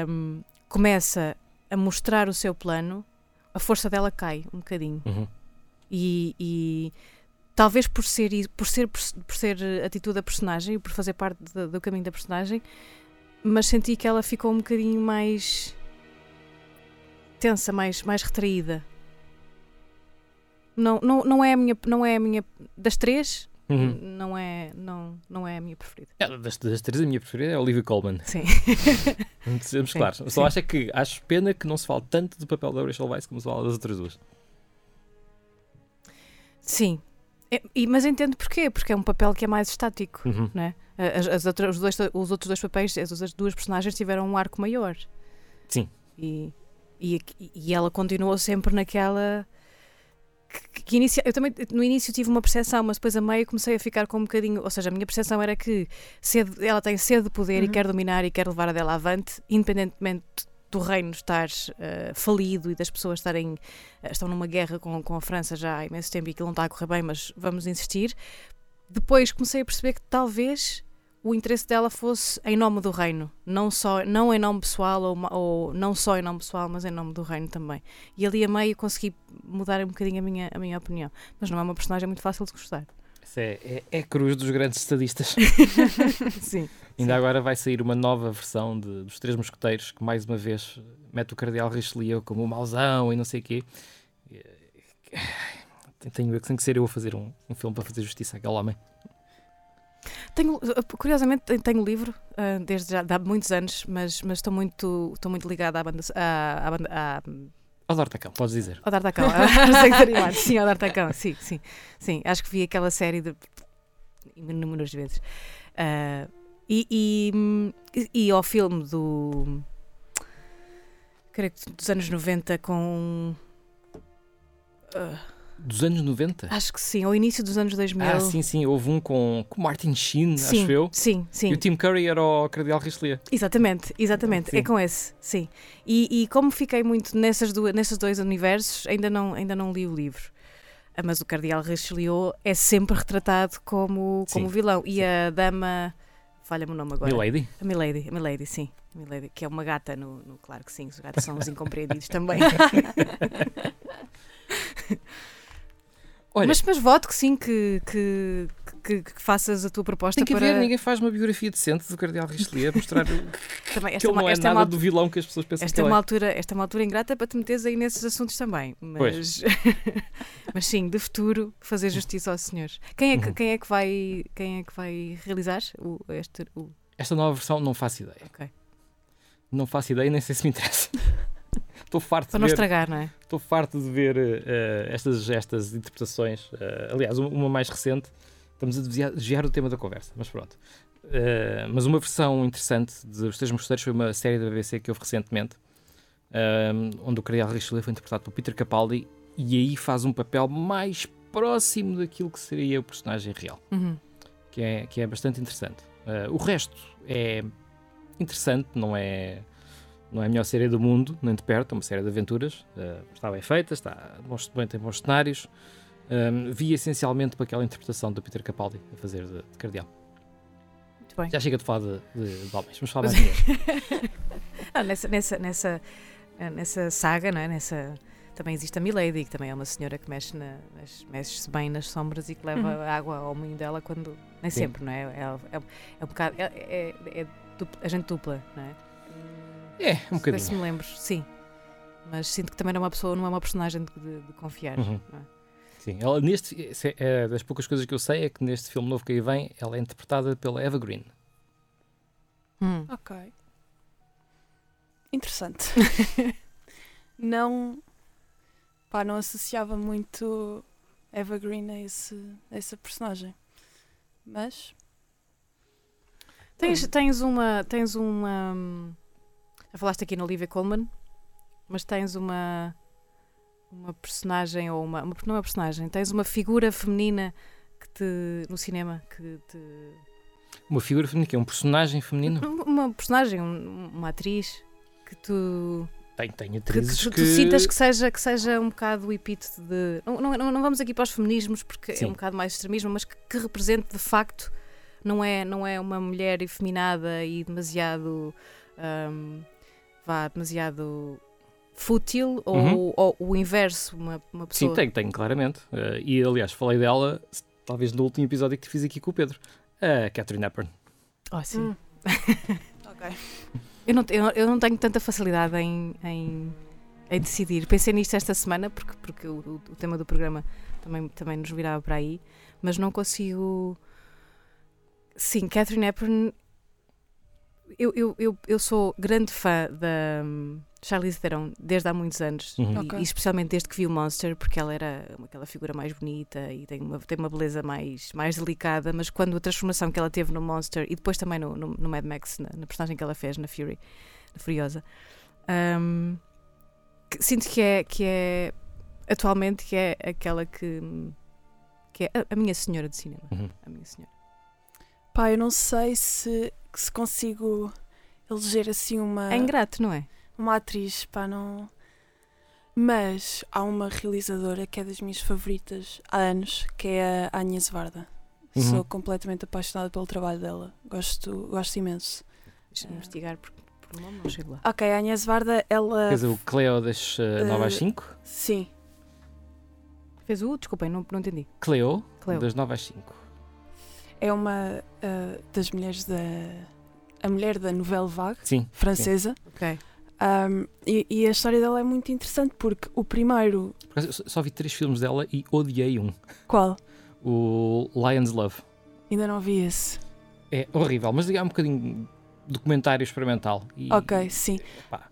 um, começa a mostrar o seu plano, a força dela cai um bocadinho. Uhum. E, e talvez por ser, por ser, por ser atitude da personagem, por fazer parte do, do caminho da personagem, mas senti que ela ficou um bocadinho mais tensa, mais, mais retraída. Não, não, não é a minha, não é a minha das três, Uhum. não é, não, não é a minha preferida. É, Das, das três, a minha preferida é a Olivia Colman. Sim. Sejamos claros. Só acho é que acho pena que não se fale tanto do papel da Rachel Weisz como se fala das outras duas. Sim. É, e- mas entendo porquê, porque é um papel que é mais estático. Uhum. Né? As, as outras, os, dois, os outros dois papéis, as outras duas personagens tiveram um arco maior. Sim. E, e, e ela continuou sempre naquela. Que, que inicia, eu também no início tive uma percepção, mas depois a meio comecei a ficar com um bocadinho. Ou seja, a minha percepção era que sede, ela tem sede de poder e Uhum. quer dominar e quer levar a dela avante, independentemente do reino estar eh, falido e das pessoas estarem. eh, estão numa guerra com, com a França já há imenso tempo e aquilo não está a correr bem, mas vamos insistir. Depois comecei a perceber que talvez o interesse dela fosse em nome do reino, não só não em nome pessoal ou, ou não só em nome pessoal, mas em nome do reino também. E ali a meio consegui mudar um bocadinho a minha, a minha opinião, mas não é uma personagem muito fácil de gostar. Isso é, é, é cruz dos grandes estadistas. Sim. Ainda agora vai sair uma nova versão de- dos Três Mosqueteiros que mais uma vez mete o Cardeal Richelieu como o mauzão e não sei o quê. Tenho eu que tem que ser eu a fazer um, um filme para fazer justiça àquele homem. Tenho, curiosamente tenho- tenho o livro ah, desde já há muitos anos, mas, mas estou muito estou muito ligada à banda à, à banda à, Ó D'Artacão, podes dizer. Ao D'Artacão, ao. Sim, ao D'Artacão, sim, sim. Sim, acho que vi aquela série de inúmeras vezes. Ah, e, e, e ao filme do. creio que dos anos 90 com. ah, Dos anos 90? acho que sim, ao início dos anos 2000. Ah, sim, sim. Houve um com, com Martin Sheen, sim, acho eu. Sim, sim. E o Tim Curry era o Cardeal Richelieu. Exatamente, exatamente. Sim. É com esse, sim. E, e como fiquei muito nessas duas, nesses dois universos, ainda não, ainda não li o livro. Ah, Mas o Cardeal Richelieu é sempre retratado como, como Sim, vilão. E a dama. Falha-me o nome agora. Milady? A Milady, a Milady, sim. A Milady, que é uma gata no, no- Claro que sim, os gatos são os incompreendidos também. Olha, mas, mas voto que sim, que, que, que, que faças a tua proposta tem que para. haver, ninguém faz uma biografia decente do Cardeal Richelieu, mostrar que Também, ele esta, é não é é nada uma do vilão que as pessoas pensam Esta que é, ele uma é. altura, esta é uma altura ingrata para te meteres aí nesses assuntos também. Mas, mas sim, de futuro, fazer justiça aos senhores. Quem é que, Uhum. quem é que, vai, quem é que vai realizar o, este. O... Esta nova versão não faço ideia. Ok. Não faço ideia, nem sei se me interessa. Estou farto Para de não ver, estragar, não é? estou farto de ver eh, estas, estas interpretações. Eh, aliás, uma- mais recente, estamos a desviar, desviar o tema da conversa, mas pronto. Eh, mas uma versão interessante de Os Três Mosqueteiros foi uma série da BBC que houve recentemente, onde o Cardeal Richelieu foi interpretado por Peter Capaldi e aí faz um papel mais próximo daquilo que seria o personagem real Uhum. que é, que é bastante interessante. O resto é interessante, não é, não é a melhor série do mundo, nem de perto, é uma série de aventuras. eh, está bem feita, está bons, bem, tem bons cenários. Um, vi essencialmente para aquela interpretação do Peter Capaldi a fazer de, de cardeal. Muito bem. Já chega de falar de, de, de homens, vamos falar mais de mulheres. Ah, nessa, nessa, nessa, ah, nessa saga, não é? Nessa, também existe a Milady, que também é uma senhora que mexe, na, mexe, mexe-se bem nas sombras e que leva Uhum. água ao moinho dela quando. Nem Sim. sempre, não é? É, é, é um bocado. É, é, é dupla- a gente dupla, não é? É, um Se bocadinho. me lembro, sim. Mas sinto que também não é uma pessoa, não é uma personagem de, de- de confiar. Uhum. não é? Sim, ela, neste, se- é, das poucas coisas que eu sei é que neste filme novo que aí vem, ela é interpretada pela Eva Green. Hum. Ok. Interessante. não. Pá, não associava muito Evergreen a, esse, a essa personagem. Mas. Tens, tens uma. Tens uma. Já falaste aqui na Olivia Colman, mas tens uma. Uma personagem ou uma. uma não é uma personagem, tens uma figura feminina que te. no cinema que te. Uma figura feminina, que é um personagem feminino. Uma personagem, um- uma atriz que tu. Tem, tem que, atrizes que que... tu, tu sintas que seja, que seja um bocado o epíteto de. Não, não, não- vamos aqui para os feminismos porque é Sim. um bocado mais extremismo, mas que, que represente de facto, não é, não é uma mulher efeminada e demasiado. hum, vá, demasiado fútil ou, Uhum. ou o inverso, uma, uma pessoa. Sim, tenho, tenho, claramente. Eh, e aliás, falei dela, talvez no último episódio que fiz aqui com o Pedro. A Catherine Hepburn. Oh, sim. Hum. ok. Eu, não, eu, eu não tenho tanta facilidade em, em, em decidir. Pensei nisto esta semana, porque, porque o, o- o tema do programa também, também nos virava para aí, mas não consigo. Sim, Catherine Hepburn. Eu, eu, eu, eu sou grande fã da hum, Charlize Theron desde há muitos anos, Uhum. e- Ok. e, especialmente desde que vi o Monster, porque ela era aquela figura mais bonita e tem uma, tem uma beleza mais, mais delicada. Mas quando a transformação que ela teve no Monster e depois também no, no, no Mad Max, na, na personagem que ela fez na Fury, na Furiosa, hum, que- sinto que é, que é atualmente que é aquela que, que é a, a minha senhora de cinema. Uhum. A minha senhora. Pá, eu não sei se, se consigo eleger assim uma, É ingrato, não é? uma atriz, pá, não. Mas há uma realizadora que é das minhas favoritas há anos, que é a Agnes Varda. Uhum. Sou completamente apaixonada pelo trabalho dela. Gosto, gosto imenso. Deixa-me Ah. investigar por, por nome, não chego lá. Ok, a Agnes Varda, ela. Quer dizer, o Cleo das uh, 9 às Eh, 5. Sim, Fez o? Desculpem, não, não entendi. Cleo, Cleo. das 9 às 5. É uma ah, das mulheres da. A mulher da Nouvelle Vague, Sim. francesa. Ok. Um, e, e a história dela é muito interessante porque o primeiro. Só- vi três filmes dela e odiei um. Qual? O Lion's Love. Ainda não vi esse. É horrível, mas é um bocadinho documentário experimental. E, Ok, sim. pá,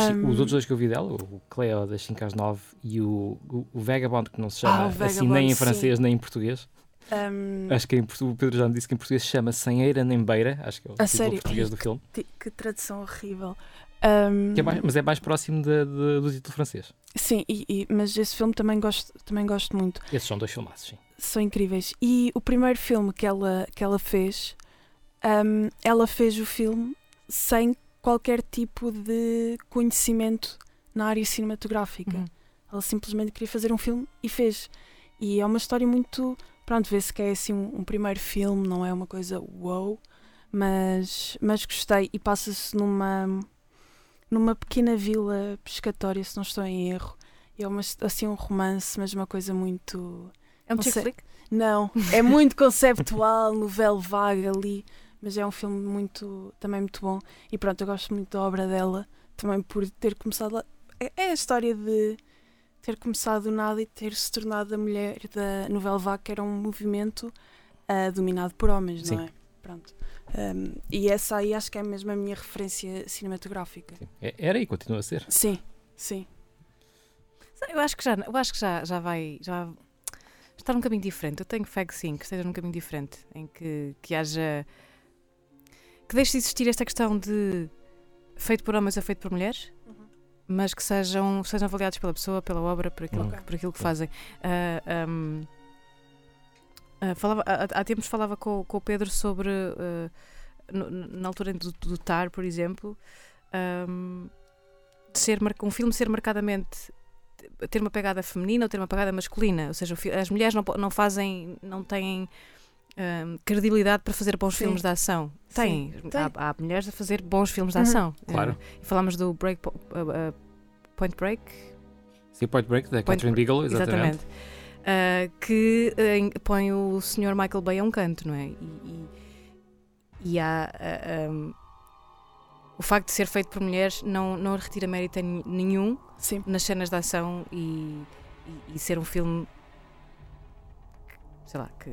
sim, Um, Os outros dois que eu vi dela, o Cleo das 5 às 9 e o, o, o Vagabond, que não se Ah, chama o assim Vagabond, nem em sim. francês nem em português. Um, Acho que em o Pedro já me disse que em português se chama Sem Eira Nem Beira. Acho que é o A título português do filme. ti- que tradução horrível. Um, Que é mais- mas é mais próximo de- de- do título francês. Sim, e, e- mas esse filme também gosto, também gosto muito. Esses são dois filmaços, sim. São incríveis. E o primeiro filme que ela, que ela fez, um, ela fez o filme sem qualquer tipo de conhecimento na área cinematográfica. Uhum. Ela simplesmente queria fazer um filme e fez. E é uma história muito. Pronto, vê-se que é assim um, um primeiro filme, não é uma coisa wow, mas, mas gostei. E passa-se numa, numa pequena vila pescatória, se não estou em erro. É uma, assim um romance, mas uma coisa muito. É um flick? Não, é muito conceptual, novela vaga ali, mas é um filme muito, também muito bom. E pronto, eu gosto muito da obra dela, também por ter começado lá. É, é a história de ter começado do nada e ter se tornado a mulher da novela que era um movimento ah, dominado por homens, não Sim. é? Pronto. Um, e essa aí acho que é mesmo a minha referência cinematográfica. Sim. É- Era e continua a ser. Sim, sim. Eu acho que já, eu acho que já, já vai. Já está num caminho diferente. Eu tenho fé que sim, que esteja num caminho diferente, em que, que haja. que deixe de existir esta questão de feito por homens ou feito por mulheres, mas que sejam, sejam avaliados pela pessoa, pela obra, por aquilo, que, por aquilo que fazem. Ah, um, ah, falava, há, há tempos falava com, com o Pedro sobre. ah, no- na altura do, do TAR, por exemplo, um, ser um filme ser marcadamente ter uma pegada feminina ou ter uma pegada masculina, ou seja, as mulheres não, não fazem, não têm hum, credibilidade para fazer bons Sim. filmes de ação. Têm. Sim, tem. Há, há mulheres a fazer bons filmes de Uhum. ação. Claro. E falámos do Break, uh, uh, Point Break, Sim, Point Break, da Point Catherine Bigelow, exatamente. exatamente, Uh, que uh, põe o Sr. Michael Bay a um canto, não é? E, e- e há uh, um, o facto de ser feito por mulheres não, não retira mérito nenhum Sim. nas cenas de ação e, e- e ser um filme sei lá que,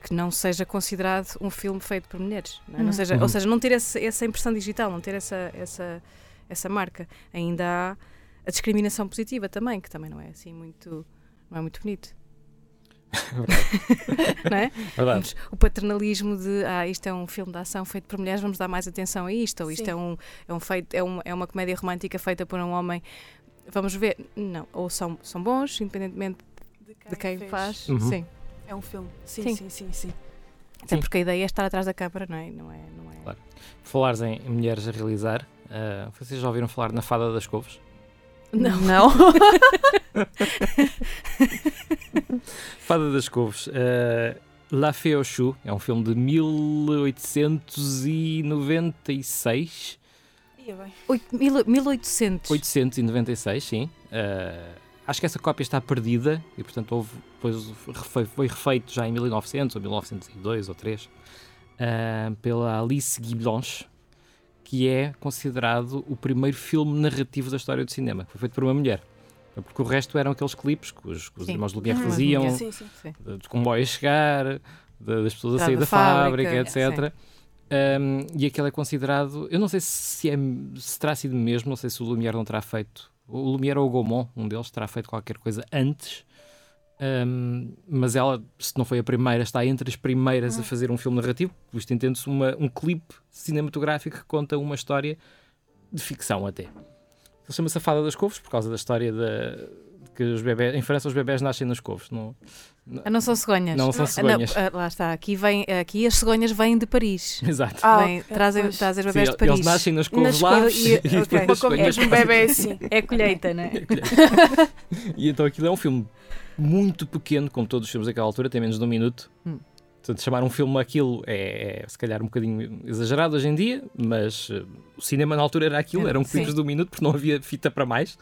que, não seja considerado um filme feito por mulheres não é? Não Uhum. seja, Uhum. ou seja não ter esse- essa impressão digital não ter essa, essa, essa marca ainda há a discriminação positiva também que também não é assim muito não é muito bonito não é? Verdade. o paternalismo de ah, isto é um filme de ação feito por mulheres, vamos dar mais atenção a isto, ou isto Sim. é, um, é, um feito, é, um, é uma comédia romântica feita por um homem. Vamos ver, não, ou são, são bons, independentemente de quem fez. faz, Uhum. sim. É um filme. Sim, Sim. sim, sim, sim. Até Sim. porque a ideia é estar atrás da câmara, não é? Não é, não é... Claro. Falares em mulheres a realizar, ah, vocês já ouviram falar na Fada das Couves? Não. Não. Fada das Couves. ah, La Fée aux Choux é um filme de 1896 Ia bem. Oito- mil- 1800. 896, sim. Uh, acho que essa cópia está perdida e, portanto, houve, depois foi refeito já em 1900 ou 1902 ou 3 uh, pela Alice Guy Blanche, que é considerado o primeiro filme narrativo da história do cinema. Foi feito por uma mulher. Porque o resto eram aqueles clipes que os, que os irmãos Lumière Uhum. faziam. Sim, sim. Sim. de comboio a chegar, das pessoas a Entrada sair da da fábrica, fábrica, etc. Um, e aquele é considerado, eu não sei se, é, se terá sido mesmo, não sei se o Lumière não terá feito, o Lumière ou o Gaumont, um deles, terá feito qualquer coisa antes, um, mas ela, se não foi a primeira, está entre as primeiras a fazer um filme narrativo, isto entende-se um clipe cinematográfico que conta uma história de ficção até. Ele chama-se A Fada das Couves, por causa da história da, de que os bebés, em França os bebés nascem nas couves, não, não são cegonhas. não são Ah, cegonhas. ah, lá está. Aqui, vem, aqui as cegonhas vêm de Paris. Exato. Ah, Vêm- ok, trazem, pois. trazem Sim, bebés de Paris. eles nascem nas couves lá couves e, e- depois ok. as cegonhas mesmo bebê é assim. É colheita, não é? e então aquilo é um filme muito pequeno, como todos os filmes daquela altura, tem menos de um minuto. Hum. Portanto, chamar um filme aquilo é, é, se calhar um bocadinho exagerado hoje em dia, mas eh, o cinema na altura era aquilo, Era, eram sim. clipes de um minuto porque não havia fita para mais.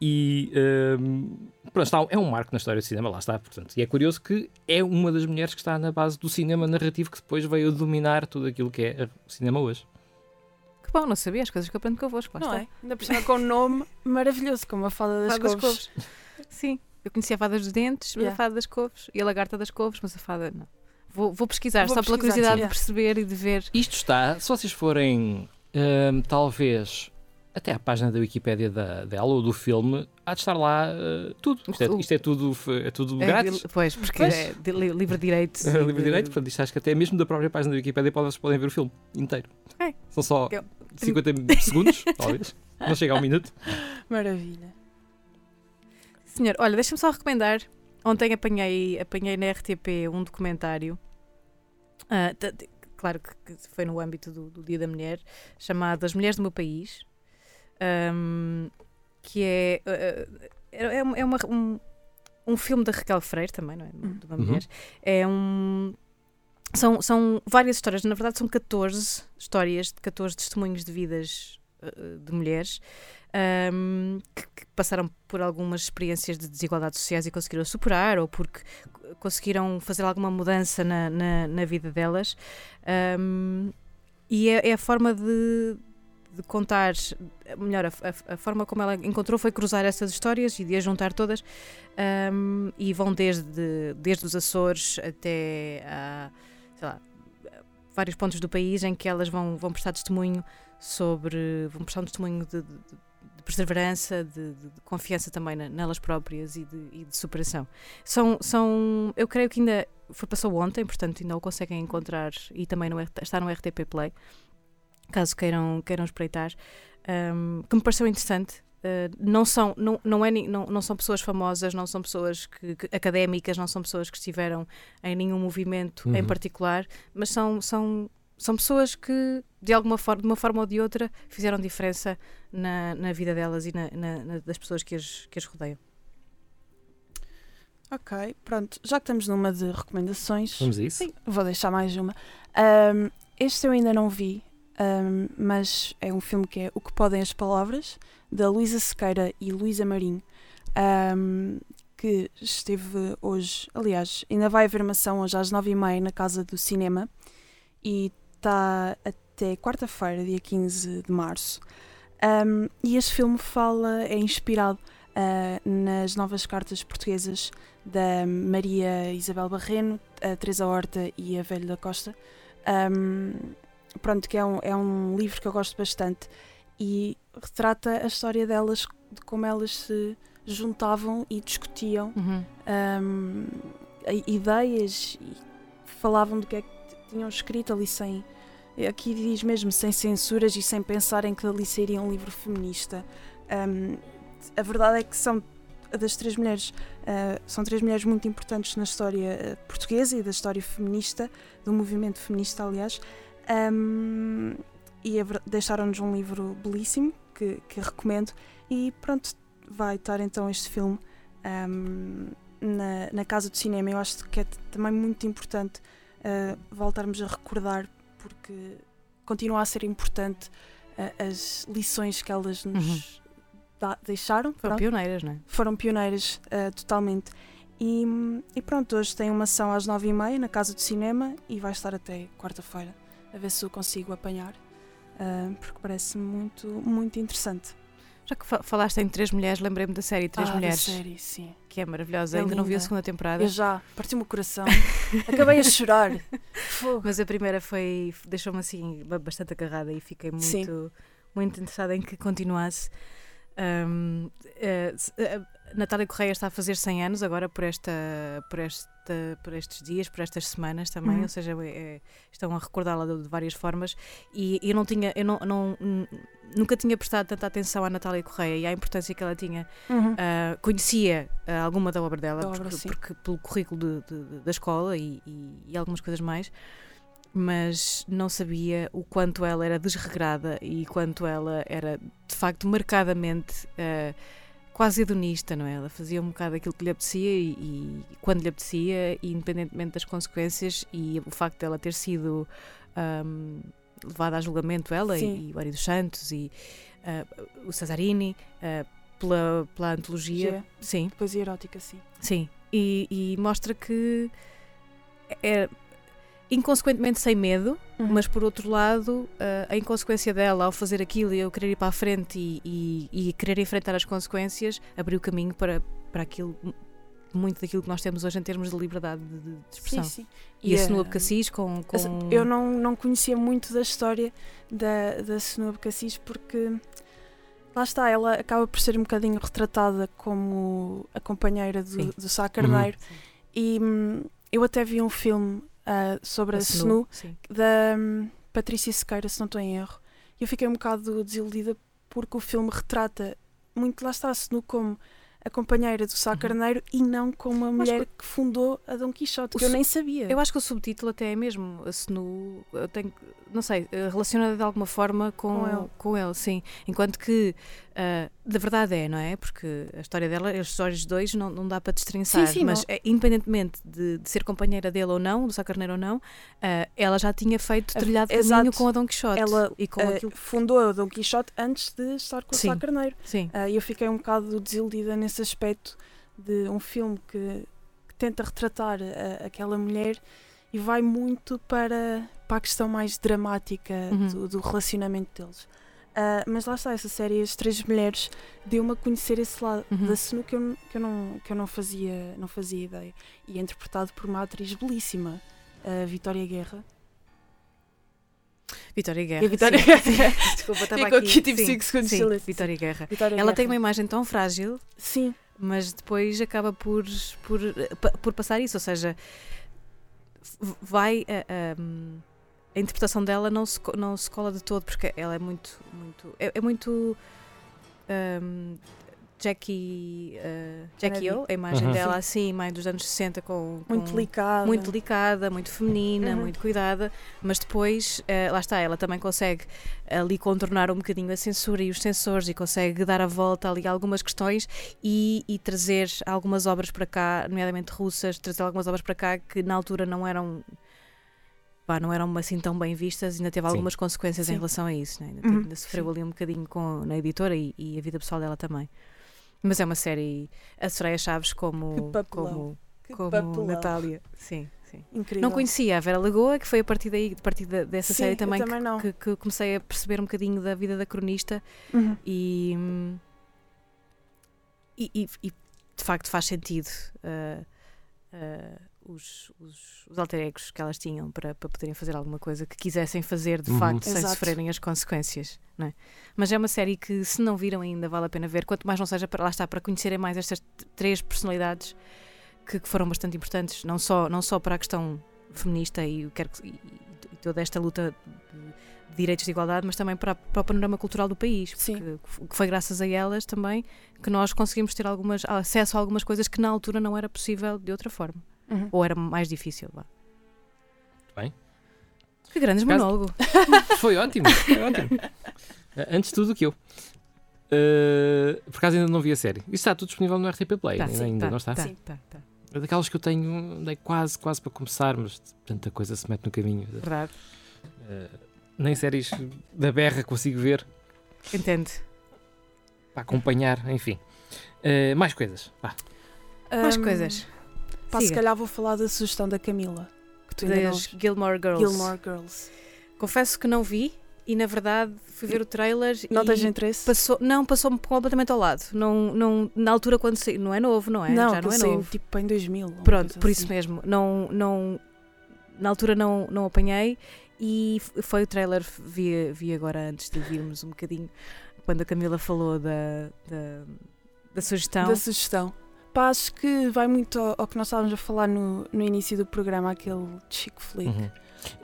E ehm, pronto, está, é um marco na história do cinema, lá está. Portanto, e é curioso que é uma das mulheres que está na base do cinema narrativo que depois veio a dominar tudo aquilo que é o cinema hoje. Que bom, não sabia as coisas que eu aprendo convosco. Lá Não está. é? Ainda por cima com um nome maravilhoso, como a fada das Fada couves. couves. Sim, eu conhecia a fada dos dentes, mas Yeah. a fada das couves e a lagarta das couves, mas a fada não. Vou, vou pesquisar, Vou só pela pesquisar, curiosidade sim. de perceber e de ver. Isto está, se vocês forem, hum, talvez, até à página da Wikipédia da, dela ou do filme, há de estar lá uh, tudo. Isto é, isto é tudo, é tudo É, grátis. pois, porque Pois. é de, livre de direitos. e Livre direito, portanto, isto acho que até mesmo da própria página da Wikipédia podem- vocês podem ver o filme inteiro. É. São só Eu- 50 segundos, talvez. Não chega a um minuto. Maravilha. Senhor, olha, deixa-me só recomendar. Ontem apanhei, apanhei na RTP um documentário. t- claro que, que foi no âmbito do, do Dia da Mulher, chamado As Mulheres do Meu País. Ahm, que é. ah, ah, é, é uma- é uma- um, um filme da Raquel Freire também, não é? De uma Uhum. mulher. É um. São, são várias histórias, na verdade são 14 histórias de 14 testemunhos de vidas ah, de mulheres ahm, que, que passaram por algumas experiências de desigualdades sociais e conseguiram superar, ou porque conseguiram fazer alguma mudança na, na, na vida delas. Ahm, e é, é a forma de, de contar, melhor, a, a- a forma como ela encontrou foi cruzar essas histórias e de as juntar todas. Ahm, e vão desde, desde os Açores até a, sei lá, vários pontos do país em que elas vão, vão prestar testemunho sobre. vão prestar um testemunho de, de- de perseverança, de, de- confiança também nelas próprias e de, e superação. São, são. Eu creio que ainda. Foi, passou ontem, portanto ainda o conseguem encontrar e também no, está no RTP Play, caso queiram, queiram espreitar. Ahm, que me pareceu interessante. Uh, não, são, não, não, é, não, não são pessoas famosas, não são pessoas que, que- académicas, não são pessoas que estiveram em nenhum movimento em Uhum. particular, mas são, são, são pessoas que, de alguma forma, de uma forma ou de outra, fizeram diferença na, na vida delas e na, na- na- das pessoas que as, que as rodeiam. Ok, pronto. Já que estamos numa de recomendações, Vamos a isso? Sim, vou deixar mais uma. Ahm, este eu ainda não vi, ahm, mas é um filme que é O que Podem as Palavras, da Luísa Sequeira e Luísa Marinho, ahm, que esteve hoje, aliás, ainda vai haver uma ação hoje às nove e meia na Casa do Cinema e está até quarta-feira, dia 15 de março. Ahm, e este filme fala, é inspirado ah, nas novas cartas portuguesas da Maria Isabel Barreno, a Teresa Horta e a Velho da Costa. Um, pronto, que é um, é um livro que eu gosto bastante e retrata a história delas, de como elas se juntavam e discutiam um, i- ideias e falavam do que é que tinham escrito ali sem. Aqui diz mesmo sem censuras e sem pensarem que ali seria um livro feminista. Um, a verdade é que são das três mulheres, uh, são três mulheres muito importantes na história uh, portuguesa e da história feminista, do movimento feminista, aliás. Um, e deixaram-nos um livro belíssimo que, que recomendo. E pronto, vai estar então este filme um, na, na Casa do Cinema. Eu acho que é também muito importante uh, voltarmos a recordar, porque continua a ser importante uh, as lições que elas nos da- deixaram. Foram pronto. pioneiras, não é? foram pioneiras uh, totalmente. E, e pronto, hoje tem uma sessão às nove e meia na Casa do Cinema e vai estar até quarta-feira, a ver se eu consigo apanhar, uh, porque parece muito, muito interessante. Já que fa- falaste em Três Mulheres, lembrei-me da série Três Ah, da Mulheres, série, sim. que é maravilhosa. É Ainda não vi a linda. segunda temporada. Eu já, partiu-me o coração. Acabei a chorar. Fogo. Mas a primeira foi deixou-me assim ba- bastante agarrada e fiquei muito, Sim. muito interessada em que continuasse. Ahm, eh, se- eh, Natália Correia está a fazer 100 anos agora por, esta, por, esta, por estes dias, por estas semanas também, Uhum. ou seja, é- é- estão a recordá-la de, de várias formas e eu não tinha, eu não, não- nunca tinha prestado tanta atenção à Natália Correia e à importância que ela tinha Uhum. Uh, conhecia uh, alguma da obra dela, Da obra, porque, sim. porque pelo currículo de- de- da escola e, e- e algumas coisas mais, mas não sabia o quanto ela era desregrada e quanto ela era de facto marcadamente uh, quase hedonista, não é? Ela fazia um bocado aquilo que lhe apetecia e, e quando lhe apetecia, e independentemente das consequências, e o facto dela ter sido um, levada a julgamento, ela Sim. e, e o Ari dos Santos e uh, o Cesarini. uh, pela, pela antologia, Já. sim, Poesia erótica, sim. sim, e, e mostra que é inconsequentemente sem medo, Uhum. mas por outro lado, ah, a inconsequência dela ao fazer aquilo e eu querer ir para a frente e, e, e querer enfrentar as consequências, abriu caminho para, para aquilo, muito daquilo que nós temos hoje em termos de liberdade de, expressão. Sim, sim. E, a eh, Snoop Cassis com, com... Eu não, não conhecia muito da história da, da Snoop Cassis porque lá está, ela acaba por ser um bocadinho retratada como a companheira Sim. do, do Sá Carneiro e hum, eu até vi um filme ah, sobre a, a Snoop sim. da hum, Patrícia Sequeira, se não estou em erro. E eu fiquei um bocado desiludida porque o filme retrata muito, lá está, a Snoop como a companheira do Sá Uhum. Carneiro e não como a mulher que fundou a Dom Quixote, o que eu nem sabia. Eu acho que o subtítulo até é mesmo a Snu, eu tenho, não sei, eh, relacionada de alguma forma com, Com ele. com ele, sim. Enquanto que, da verdade é, não é? Porque a história dela, as histórias de dois, não, não dá para destrinçar. Sim, sim, mas não. eh, independentemente de, de ser companheira dele ou não, do Sá Carneiro ou não, ah, ela já tinha feito É, trilhado exato. caminho com a Dom Quixote. Ela, e com eh, aquilo. fundou a Dom Quixote antes de estar com o. Sá Carneiro. Sim, E eu fiquei um bocado desiludida nesse aspecto de um filme que, que tenta retratar a- aquela mulher e vai muito para, para a questão mais dramática Uhum. do, do relacionamento deles. Ah, mas lá está, essa série, As Três Mulheres, deu-me a conhecer esse lado Uhum. da Senu que eu, que eu, não, que eu não, fazia, não fazia ideia. E é interpretado por uma atriz belíssima, a Vitória Guerra. Vitória Guerra. E Vitória sim, Guerra. sim. Desculpa, estava Ficou aqui. aqui, tipo, sim, cinco segundos de sim, silêncio. Vitória Guerra. Vitória Ela Guerra. tem uma imagem tão frágil Sim, mas depois acaba por, por, por passar isso, ou seja, vai a, a- a interpretação dela não se, não se cola de todo porque ela é muito muito é, é muito hum, Jackie uh, Jackie. O, a imagem Uhum. dela assim, mãe dos anos 60 com, muito com- delicada. muito delicada, muito feminina, Uhum. muito cuidada, mas depois, eh, lá está, ela também consegue ali contornar um bocadinho a censura e os censores e consegue dar a volta ali a algumas questões e, e trazer algumas obras para cá, nomeadamente russas, trazer algumas obras para cá que na altura não eram. Pá, não eram assim tão bem vistas, ainda teve Sim. algumas consequências em Sim. relação a isso, né? ainda, Uhum, ainda sofreu sim. ali um bocadinho com, na editora e, e a vida pessoal dela também. Mas é uma série, a Soraya Chaves como, Que como, Que como papelão. Natália. Sim, sim. Incrível. Não conhecia a Vera Lagoa, que foi a partir daí, a partir da- dessa Sim, série também, que- também não. que, que comecei a perceber um bocadinho da vida da cronista Uhum. e, e, e- e, de facto faz sentido ah, ah, os, os, os alter egos que elas tinham para, para poderem fazer alguma coisa que quisessem fazer de Uhum. facto sem Exato. sofrerem as consequências. Não é? Mas é uma série que, se não viram ainda, vale a pena ver, quanto mais não seja para lá está, para conhecerem mais estas três personalidades que, que foram bastante importantes, não só, não só para a questão feminista e, e, e toda esta luta de, de direitos de igualdade, mas também para, para o panorama cultural do país. Porque que foi graças a elas também que nós conseguimos ter algumas, acesso a algumas coisas que na altura não era possível de outra forma. Uhum. Ou era mais difícil. Vá. Bem. Que grandes Caso- monólogo. Foi ótimo, foi ótimo. Antes de tudo que eu. Eh, por acaso ainda não vi a série. Isso está tudo disponível no RTP Play, Tá, ainda, sim, ainda tá, não está? tá, Sim. tá, tá. É daquelas que eu tenho, andei quase, quase para começar, mas tanta coisa se mete no caminho. Verdade. Eh, nem séries da berra consigo ver Entende? para acompanhar, enfim. Eh, mais coisas. Vá. Mais Hum, coisas. Pá, se calhar vou falar da sugestão da Camila. Que tu ainda não Das Gilmore Girls. Gilmore Girls. Confesso que não vi e na verdade fui ver o trailer Não e tens interesse? passou, não, passou-me completamente ao lado. Não, não, na altura quando saiu, não é novo, não é? não, Já não é novo. tipo em 2000. ou uma Pronto, por isso assim. mesmo. Não, não, na altura não, não apanhei e foi o trailer, vi, vi agora antes de virmos um bocadinho, quando a Camila falou da, da, da sugestão. Da sugestão. Pá, acho que vai muito ao, ao que nós estávamos a falar no, no início do programa, aquele chick flick. Uhum.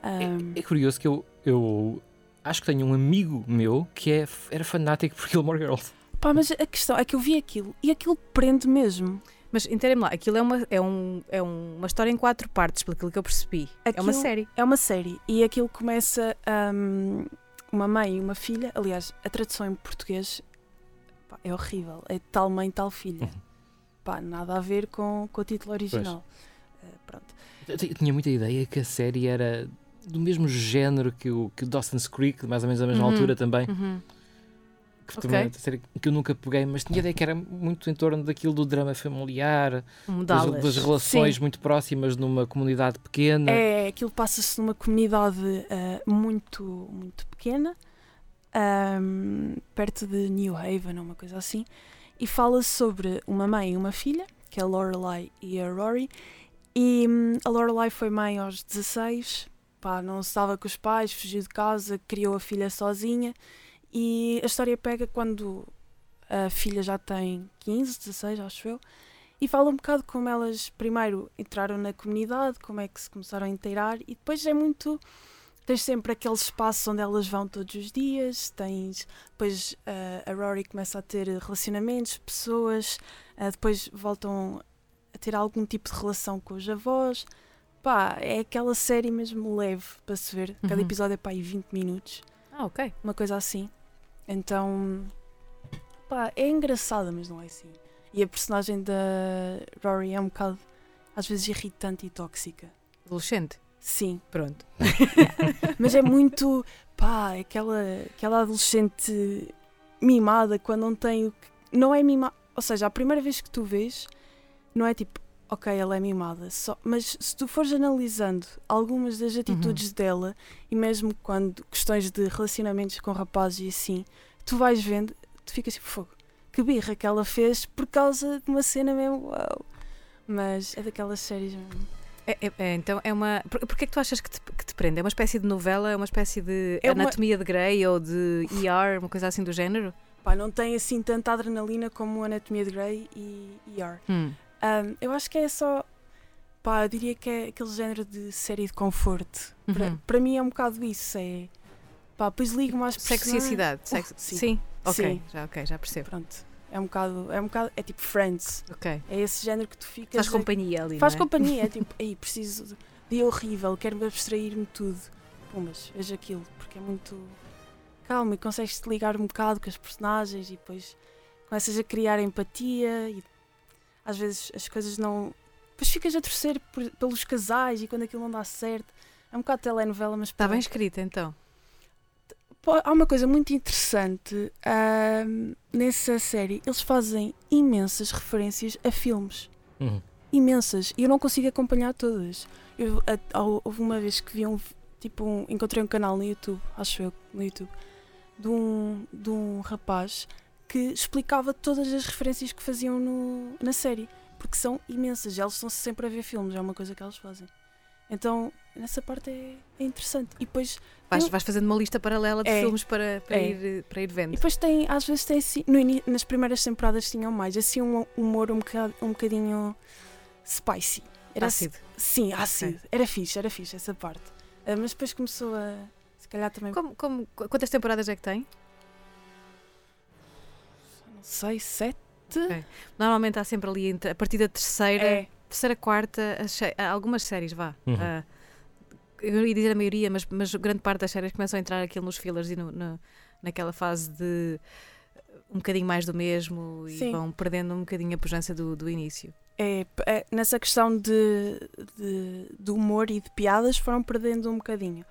Um, É, é curioso que eu, eu acho que tenho um amigo meu que é, era fanático por Gilmore Girls. Pá, mas a questão é que eu vi aquilo e aquilo prende mesmo. Mas inteirem lá, aquilo é uma, é, um, é um- uma história em quatro partes, pelo aquilo que eu percebi. É uma Aquilo- série. É uma série e aquilo começa um, uma mãe e uma filha. Aliás, a tradução em português pá, é horrível. É tal mãe, tal filha. Uhum. Pá, nada a ver com, com o título original. Eh, pronto. Eu ti- tinha muita ideia que a série era do mesmo género que o, que Dawson's Creek, mais ou menos da mesma Uhum. altura também. Uhum. Que Ok. também outra série que eu nunca peguei, mas tinha ideia que era muito em torno daquilo do drama familiar, das, das relações Sim. muito próximas numa comunidade pequena. É, aquilo passa-se numa comunidade eh, muito, muito pequena, ahm, perto de New Haven, ou uma coisa assim, e fala sobre uma mãe e uma filha, que é a Lorelai e a Rory, e hum, a Lorelai foi mãe aos 16, pá, não se estava com os pais, fugiu de casa, criou a filha sozinha, e a história pega quando a filha já tem 15, 16, acho eu, e fala um bocado como elas primeiro entraram na comunidade, como é que se começaram a inteirar e depois é muito. Tens sempre aquele espaço onde elas vão todos os dias, tens. Depois ah, a Rory começa a ter relacionamentos, pessoas, ah, depois voltam a ter algum tipo de relação com os avós. Pá, é aquela série mesmo leve para se ver. Cada Uhum. episódio é pá, aí 20 minutos, Ah, ok. uma coisa assim. Então, pá, é engraçada, mas não é assim. E a personagem da Rory é um bocado, às vezes, irritante e tóxica. Adolescente. Sim, Pronto. mas é muito, pá, aquela, aquela adolescente mimada quando não tem o que. Não é mimada. Ou seja, a primeira vez que tu vês, não é tipo, ok, ela é mimada. Só, mas se tu fores analisando algumas das atitudes dela, e mesmo quando questões de relacionamentos com rapazes e assim, tu vais vendo, tu ficas tipo, fogo, que birra que ela fez por causa de uma cena mesmo, uau. Mas é daquelas séries mesmo. É, é- é, então é uma. Por, porquê é que tu achas que te, que te prende? É uma espécie de novela? É uma espécie de É uma- anatomia de Grey ou de ER, uma coisa assim do género? Pá, não tem assim tanta adrenalina como Anatomia de Grey e ER. Hum. Um, eu acho que é só. Pá, eu diria que é aquele género de série de conforto. Para, Uhum. para mim é um bocado isso. É. Pá, depois ligo mais Sexo e a cidade. Uh, Sexo- sim. sim. Ok, Sim. já, ok, já percebo. Pronto. É um bocado. É um bocado. É tipo Friends. Ok. É esse género que tu ficas. Faz companhia ali. Faz é? companhia. É tipo, aí preciso de horrível, quero-me abstrair-me tudo. Pô, mas veja aquilo, porque é muito. Calma, e consegues-te ligar um bocado com as personagens e depois começas a criar empatia e às vezes as coisas não. Depois ficas a torcer por- pelos casais e quando aquilo não dá certo. É um bocado telenovela, mas Está bem escrita então. Há uma coisa muito interessante nessa série. Eles fazem imensas referências a filmes. Uhum. imensas e eu não consigo acompanhar todas. Eu, a- ao- houve uma vez que vi um, tipo, um, encontrei um canal no YouTube, acho eu, no YouTube, de um, de um rapaz que explicava todas as referências que faziam no, na série, porque são imensas, eles estão sempre a ver filmes, é uma coisa que eles fazem. Então, nessa parte é, é interessante. E depois, Vais, Eu- vais fazendo uma lista paralela de É. filmes para, para, É. ir, para ir vendo. e depois tem, às vezes tem assim, no nas primeiras temporadas tinham mais, assim um humor um bocado, um bocadinho spicy. Era assim- Ácido. Sim, ácido. Era fixe, era fixe essa parte. Ah, mas depois começou a. Se calhar também. Como, como, qu- quantas temporadas é que tem? Não sei, sete? Normalmente há sempre ali, a partir da terceira, É. terceira, quarta, há algumas séries, vá. Uhum. Ah, eu ia dizer a maioria, mas, mas grande parte das séries começam a entrar aquilo nos fillers e no, no- naquela fase de um bocadinho mais do mesmo e Sim. vão perdendo um bocadinho a pujança do, do início. É, é, nessa questão de, de, de humor e de piadas foram perdendo um bocadinho.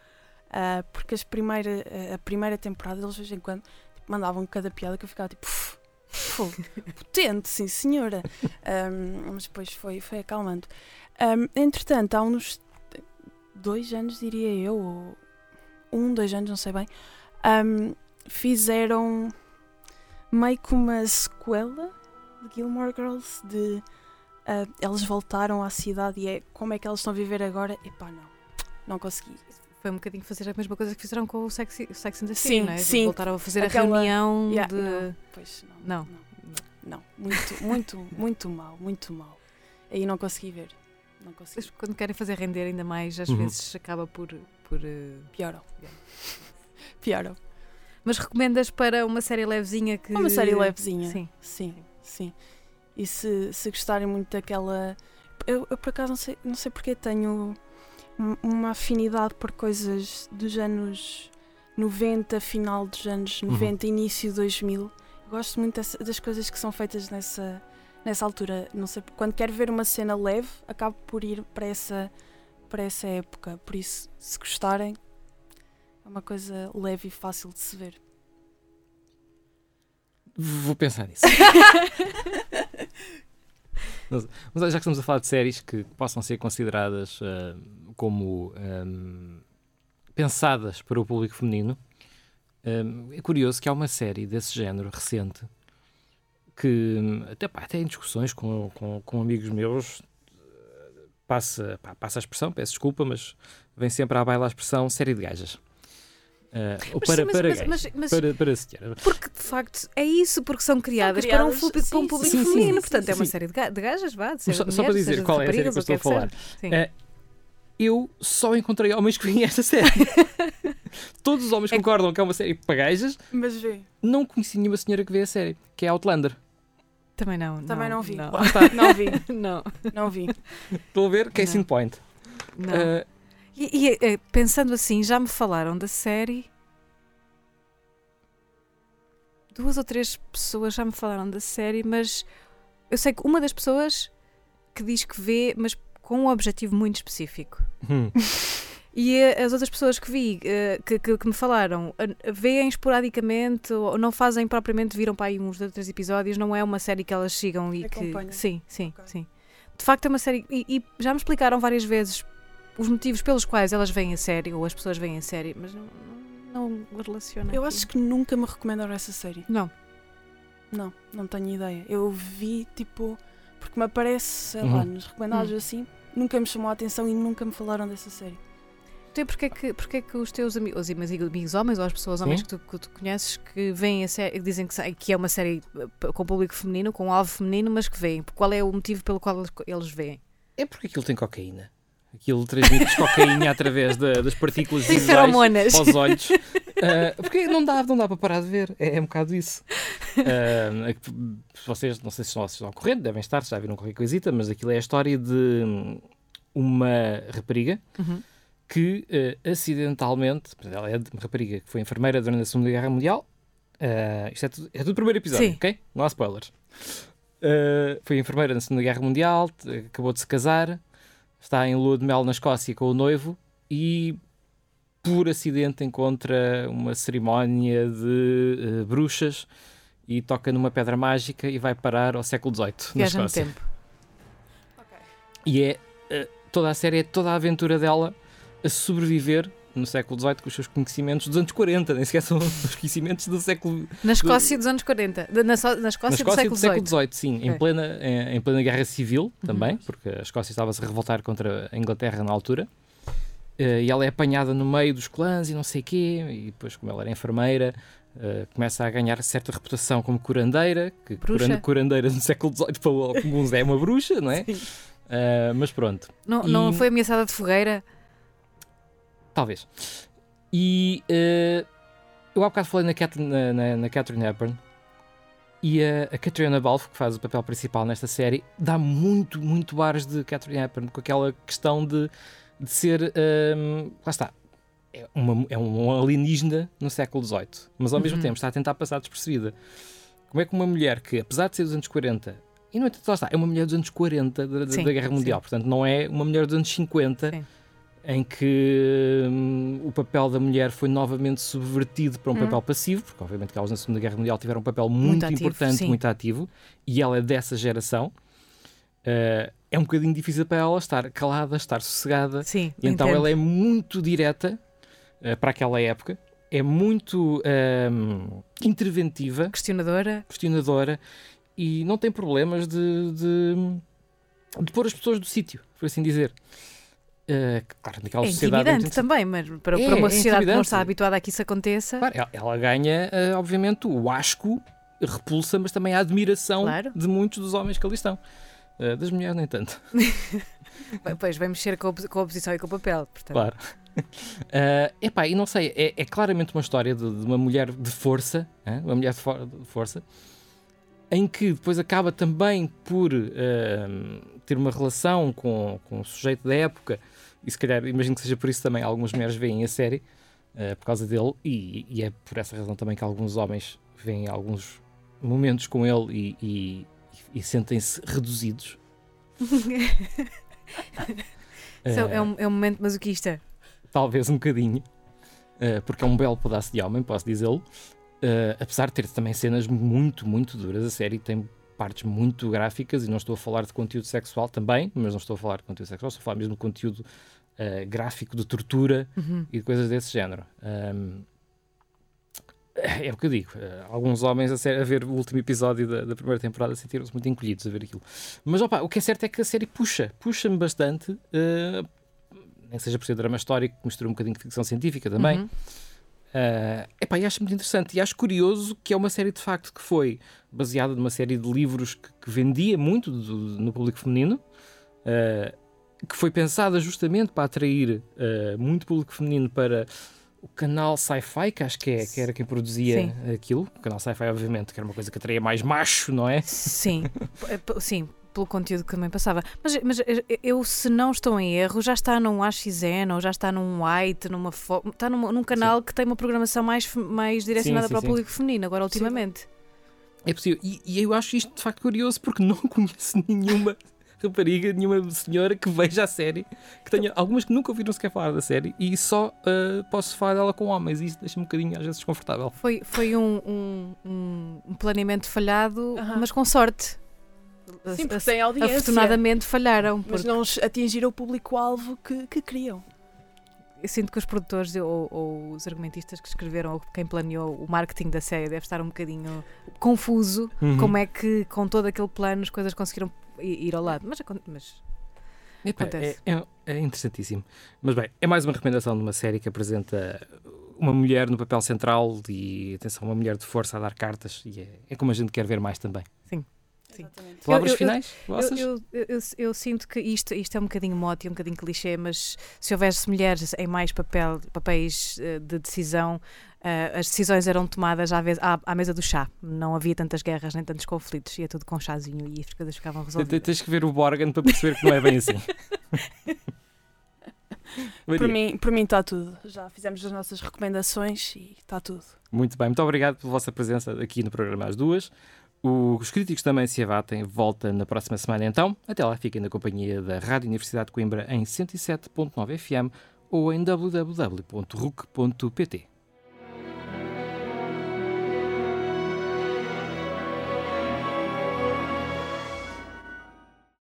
ah, porque as primeira, a primeira temporada eles de vez em quando tipo, mandavam cada piada que eu ficava tipo. "Uf, potente, sim senhora. Um, mas depois foi, foi acalmando. Um, entretanto, há uns dois anos, diria eu, ou um, dois anos, não sei bem, um, fizeram meio que uma sequela de Gilmore Girls de uh, elas voltaram à cidade e é como é que elas estão a viver agora? Epá, não, não consegui. Foi um bocadinho fazer a mesma coisa que fizeram com o Sex, o Sex and the Sim, City, não é? sim. Voltaram a fazer Aquela- a reunião Yeah, de... não, pois não. Não. Não, muito, muito, muito mal, muito mal. Aí não consegui ver. Não consegui. Mas Quando querem fazer render ainda mais, às Uhum. vezes acaba por... por eh, Piorou. Piorou. Mas recomendas para uma série levezinha que... Uma série levezinha. Sim. Sim, sim. E se, se gostarem muito daquela. Eu, eu, por acaso não sei, não sei porque tenho uma afinidade por coisas dos anos 90, final dos anos 90, início 2000. Eu gosto muito das coisas que são feitas nessa, nessa altura. Não sei, quando quero ver uma cena leve, acabo por ir para essa, para essa época. Por isso, se gostarem, é uma coisa leve e fácil de se ver. Vou pensar nisso. Mas já que estamos a falar de séries que possam ser consideradas ah, como ahm, pensadas para o público feminino, ahm, é curioso que há uma série desse género recente que hum, até, pá, até em discussões com, com, com amigos meus eh, passa, pá, passa a expressão, peço desculpa, mas vem sempre à baila a expressão série de gajas. Ah, ou Mas para, sim, mas- para, mas- gajas. mas- para, para senhora. Porque de facto é isso, porque são criadas, criadas, para um, fu- para um sim, público sim, sim, feminino. sim, Portanto, sim, é uma sim. série de, ga- de gajas, vá, de só, de só para mulheres, dizer qual é a série que eu estou a falar. Sim. É, eu só encontrei homens que vinham esta série. Todos os homens É concordam que é uma série para gajas. Mas vê. Não conheci nenhuma senhora que vê a série, que é Outlander. Também não. Também não vi. Não. Lá está. Não vi, não. não vi. Estou a ver Case in Point. não. Ah, E, e, eh, pensando assim, já me falaram da série. Duas ou três pessoas já me falaram da série, mas eu sei que uma das pessoas que diz que vê, mas com um objetivo muito específico. hum, E eh, as outras pessoas que vi, eh, que, que, que me falaram, veem esporadicamente ou não fazem propriamente, viram para aí uns dois ou três episódios, não é uma série que elas sigam e que. Acompanham. Sim, sim, Ok. sim. De facto é uma série. E, e já me explicaram várias vezes os motivos pelos quais elas veem a série ou as pessoas veem a série, mas não, não, não relaciona. Eu aqui. acho que nunca me recomendaram essa série. Não. Não, não tenho ideia. Eu vi, tipo, porque me aparece, sei lá, Uhum. nos recomendados Hum. assim, nunca me chamou a atenção e nunca me falaram dessa série. Então, porque é que, porque é que os teus amigos, os amigos homens ou as pessoas homens que tu, que tu conheces que veem a série, dizem que, que é uma série eh, com público feminino, com alvo feminino, mas que veem? Qual é o motivo pelo qual eles, eles veem? é porque aquilo tem cocaína. Aquilo transmite cocaína através da- das partículas visuais feromonas. aos olhos. Ah, porque não dá, não dá para parar de ver. É, é um bocado isso. Que, vocês, não sei se estão, se estão ao corrente, devem estar, já viram qualquer coisita, mas aquilo é a história de uma rapariga Uhum. que eh, acidentalmente, ela é uma rapariga que foi enfermeira durante a Segunda Guerra Mundial. Isto é tudo, é tudo o primeiro episódio, Sim. ok? Não há spoilers. Foi enfermeira na Segunda Guerra Mundial, acabou de se casar, está em lua de mel na Escócia com o noivo e por acidente encontra uma cerimónia de eh, bruxas e toca numa pedra mágica e vai parar ao século XVIII na Viaja no Escócia. tempo. E é eh, toda a série é toda a aventura dela a sobreviver no século XVIII com os seus conhecimentos dos anos 40, nem sequer são os conhecimentos do século Na Escócia dos anos 40. De- Na, na Escócia, na Escócia do século do XVIII. Sim, em Ok. plena, em, em plena guerra civil também, Uhum. porque a Escócia estava-se a revoltar contra a Inglaterra na altura. Eh, e ela é apanhada no meio dos clãs e não sei quê, e depois, como ela era enfermeira, eh, começa a ganhar certa reputação como curandeira, que Bruxa. curandeira no século XVIII para alguns é uma bruxa, não é? Eh, mas pronto, Não, E- não foi ameaçada de fogueira? Talvez. E eh, eu há bocado falei na, Cat, na, na, na Catherine Hepburn e a, a Catriona Balfe, que faz o papel principal nesta série, dá muito, muito bares de Catherine Hepburn, com aquela questão de, de ser. ehm, lá está. É, uma, é um alienígena no século XVIII, mas ao mesmo Uhum. tempo está a tentar passar despercebida. Como é que uma mulher que, apesar de ser dos anos 40, e no entanto, lá está, é uma mulher dos anos 40 da, da- Sim, da Guerra sim. Mundial, portanto, não é uma mulher dos anos 50 Sim. Em que hum, o papel da mulher foi novamente subvertido para um Hum. papel passivo, porque obviamente que elas na Segunda Guerra Mundial tiveram um papel muito, Muito ativo, importante, sim. muito ativo, e ela é dessa geração. Eh, é um bocadinho difícil para ela estar calada, estar sossegada, Sim, então entendo. ela é muito direta eh, para aquela época, é muito hum, interventiva, questionadora. questionadora e não tem problemas de, de, de pôr as pessoas do sítio, por assim dizer. Eh, claro, naquela É sociedade. intimidante muito- também, mas para, É, para uma é sociedade que não intimidante. está habituada a que isso aconteça. Claro, ela, ela ganha, eh, obviamente, o asco, repulsa, mas também a admiração Claro. de muitos dos homens que ali estão. Eh, das mulheres, nem tanto. Pois vai mexer com a, com a oposição e com o papel. Portanto, Claro. Eh, epá, e não sei, é, é claramente uma história de, de uma mulher de força, hã? uma mulher de, for- de força, em que depois acaba também por eh, ter uma relação com, com o sujeito da época, e se calhar, imagino que seja por isso também algumas mulheres veem a série, eh, por causa dele, e, e é por essa razão também que alguns homens veem alguns momentos com ele e, e- e sentem-se reduzidos. Isso é, um, é um momento masoquista. talvez um bocadinho, eh, porque é um belo pedaço de homem, posso dizê-lo. Eh, apesar de ter também cenas muito, muito duras, a série tem partes muito gráficas e não estou a falar de conteúdo sexual também, mas não estou a falar de conteúdo sexual, estou a falar mesmo de conteúdo eh, gráfico de tortura Uhum. e de coisas desse género. Ahm, é o que eu digo. eh, alguns homens a, série- a ver o último episódio da, da primeira temporada sentiram-se muito encolhidos a ver aquilo. Mas opa, o que é certo é que a série puxa, puxa-me bastante. eh, nem que seja por ser drama histórico, que mistura um bocadinho de ficção científica também. Uhum. Uh, epá, e acho muito interessante e acho curioso que é uma série de facto que foi baseada numa série de livros que, que vendia muito do- no público feminino, uh, que foi pensada justamente para atrair uh, muito público feminino para o canal Sci-Fi, que acho que, é, que era quem produzia Sim. aquilo. O canal Sci-Fi, obviamente, que era uma coisa que atraía mais macho, não é? Sim, p- sim, pelo conteúdo que também passava. Mas, mas eu, se não estou em erro, já está num AXN ou já está num White, numa está num, num canal que tem uma programação mais, mais direcionada sim, para sim. o público feminino, agora ultimamente. É possível. E, e eu acho isto de facto curioso porque não conheço nenhuma rapariga, nenhuma senhora que veja a série, que tenha algumas que nunca ouviram sequer falar da série e só ah, posso falar dela com homens e isso deixa-me um bocadinho às vezes desconfortável. Foi, foi um, um, um- planeamento falhado, Aham. mas com sorte. Sim, porque tem audiência. Afortunadamente falharam. Mas Porque não atingiram o público-alvo que, que queriam. eu sinto que os produtores ou, ou os argumentistas que escreveram ou quem planeou o marketing da série deve estar um bocadinho confuso Uhum. como é que com todo aquele plano as coisas conseguiram ir ao lado. Mas, mas é, Acontece. é, é interessantíssimo. Mas bem, é mais uma recomendação de uma série que apresenta uma mulher no papel central e, atenção, uma mulher de força a dar cartas e é, é como a gente quer ver mais também. Sim. Palavras eu- eu- finais? eu, vossas? eu, eu, eu- eu sinto que isto, isto é um bocadinho mote, é um bocadinho clichê, mas se houvesse mulheres em mais papel, papéis eh, de decisão, eh, as decisões eram tomadas à, vez, à, à mesa do chá. Não havia tantas guerras nem tantos conflitos, ia tudo com chazinho e as coisas ficavam resolvidas. Tens que ver o Borgen para perceber que não é bem assim. Por mim, por mim está tudo. Já fizemos as nossas recomendações e está tudo. Muito bem, muito obrigado pela vossa presença aqui no programa às duas. Os críticos também se abatem, volta na próxima semana então. Até lá, fiquem na companhia da Rádio Universidade de Coimbra em 107.9 FM ou em www.ruc.pt.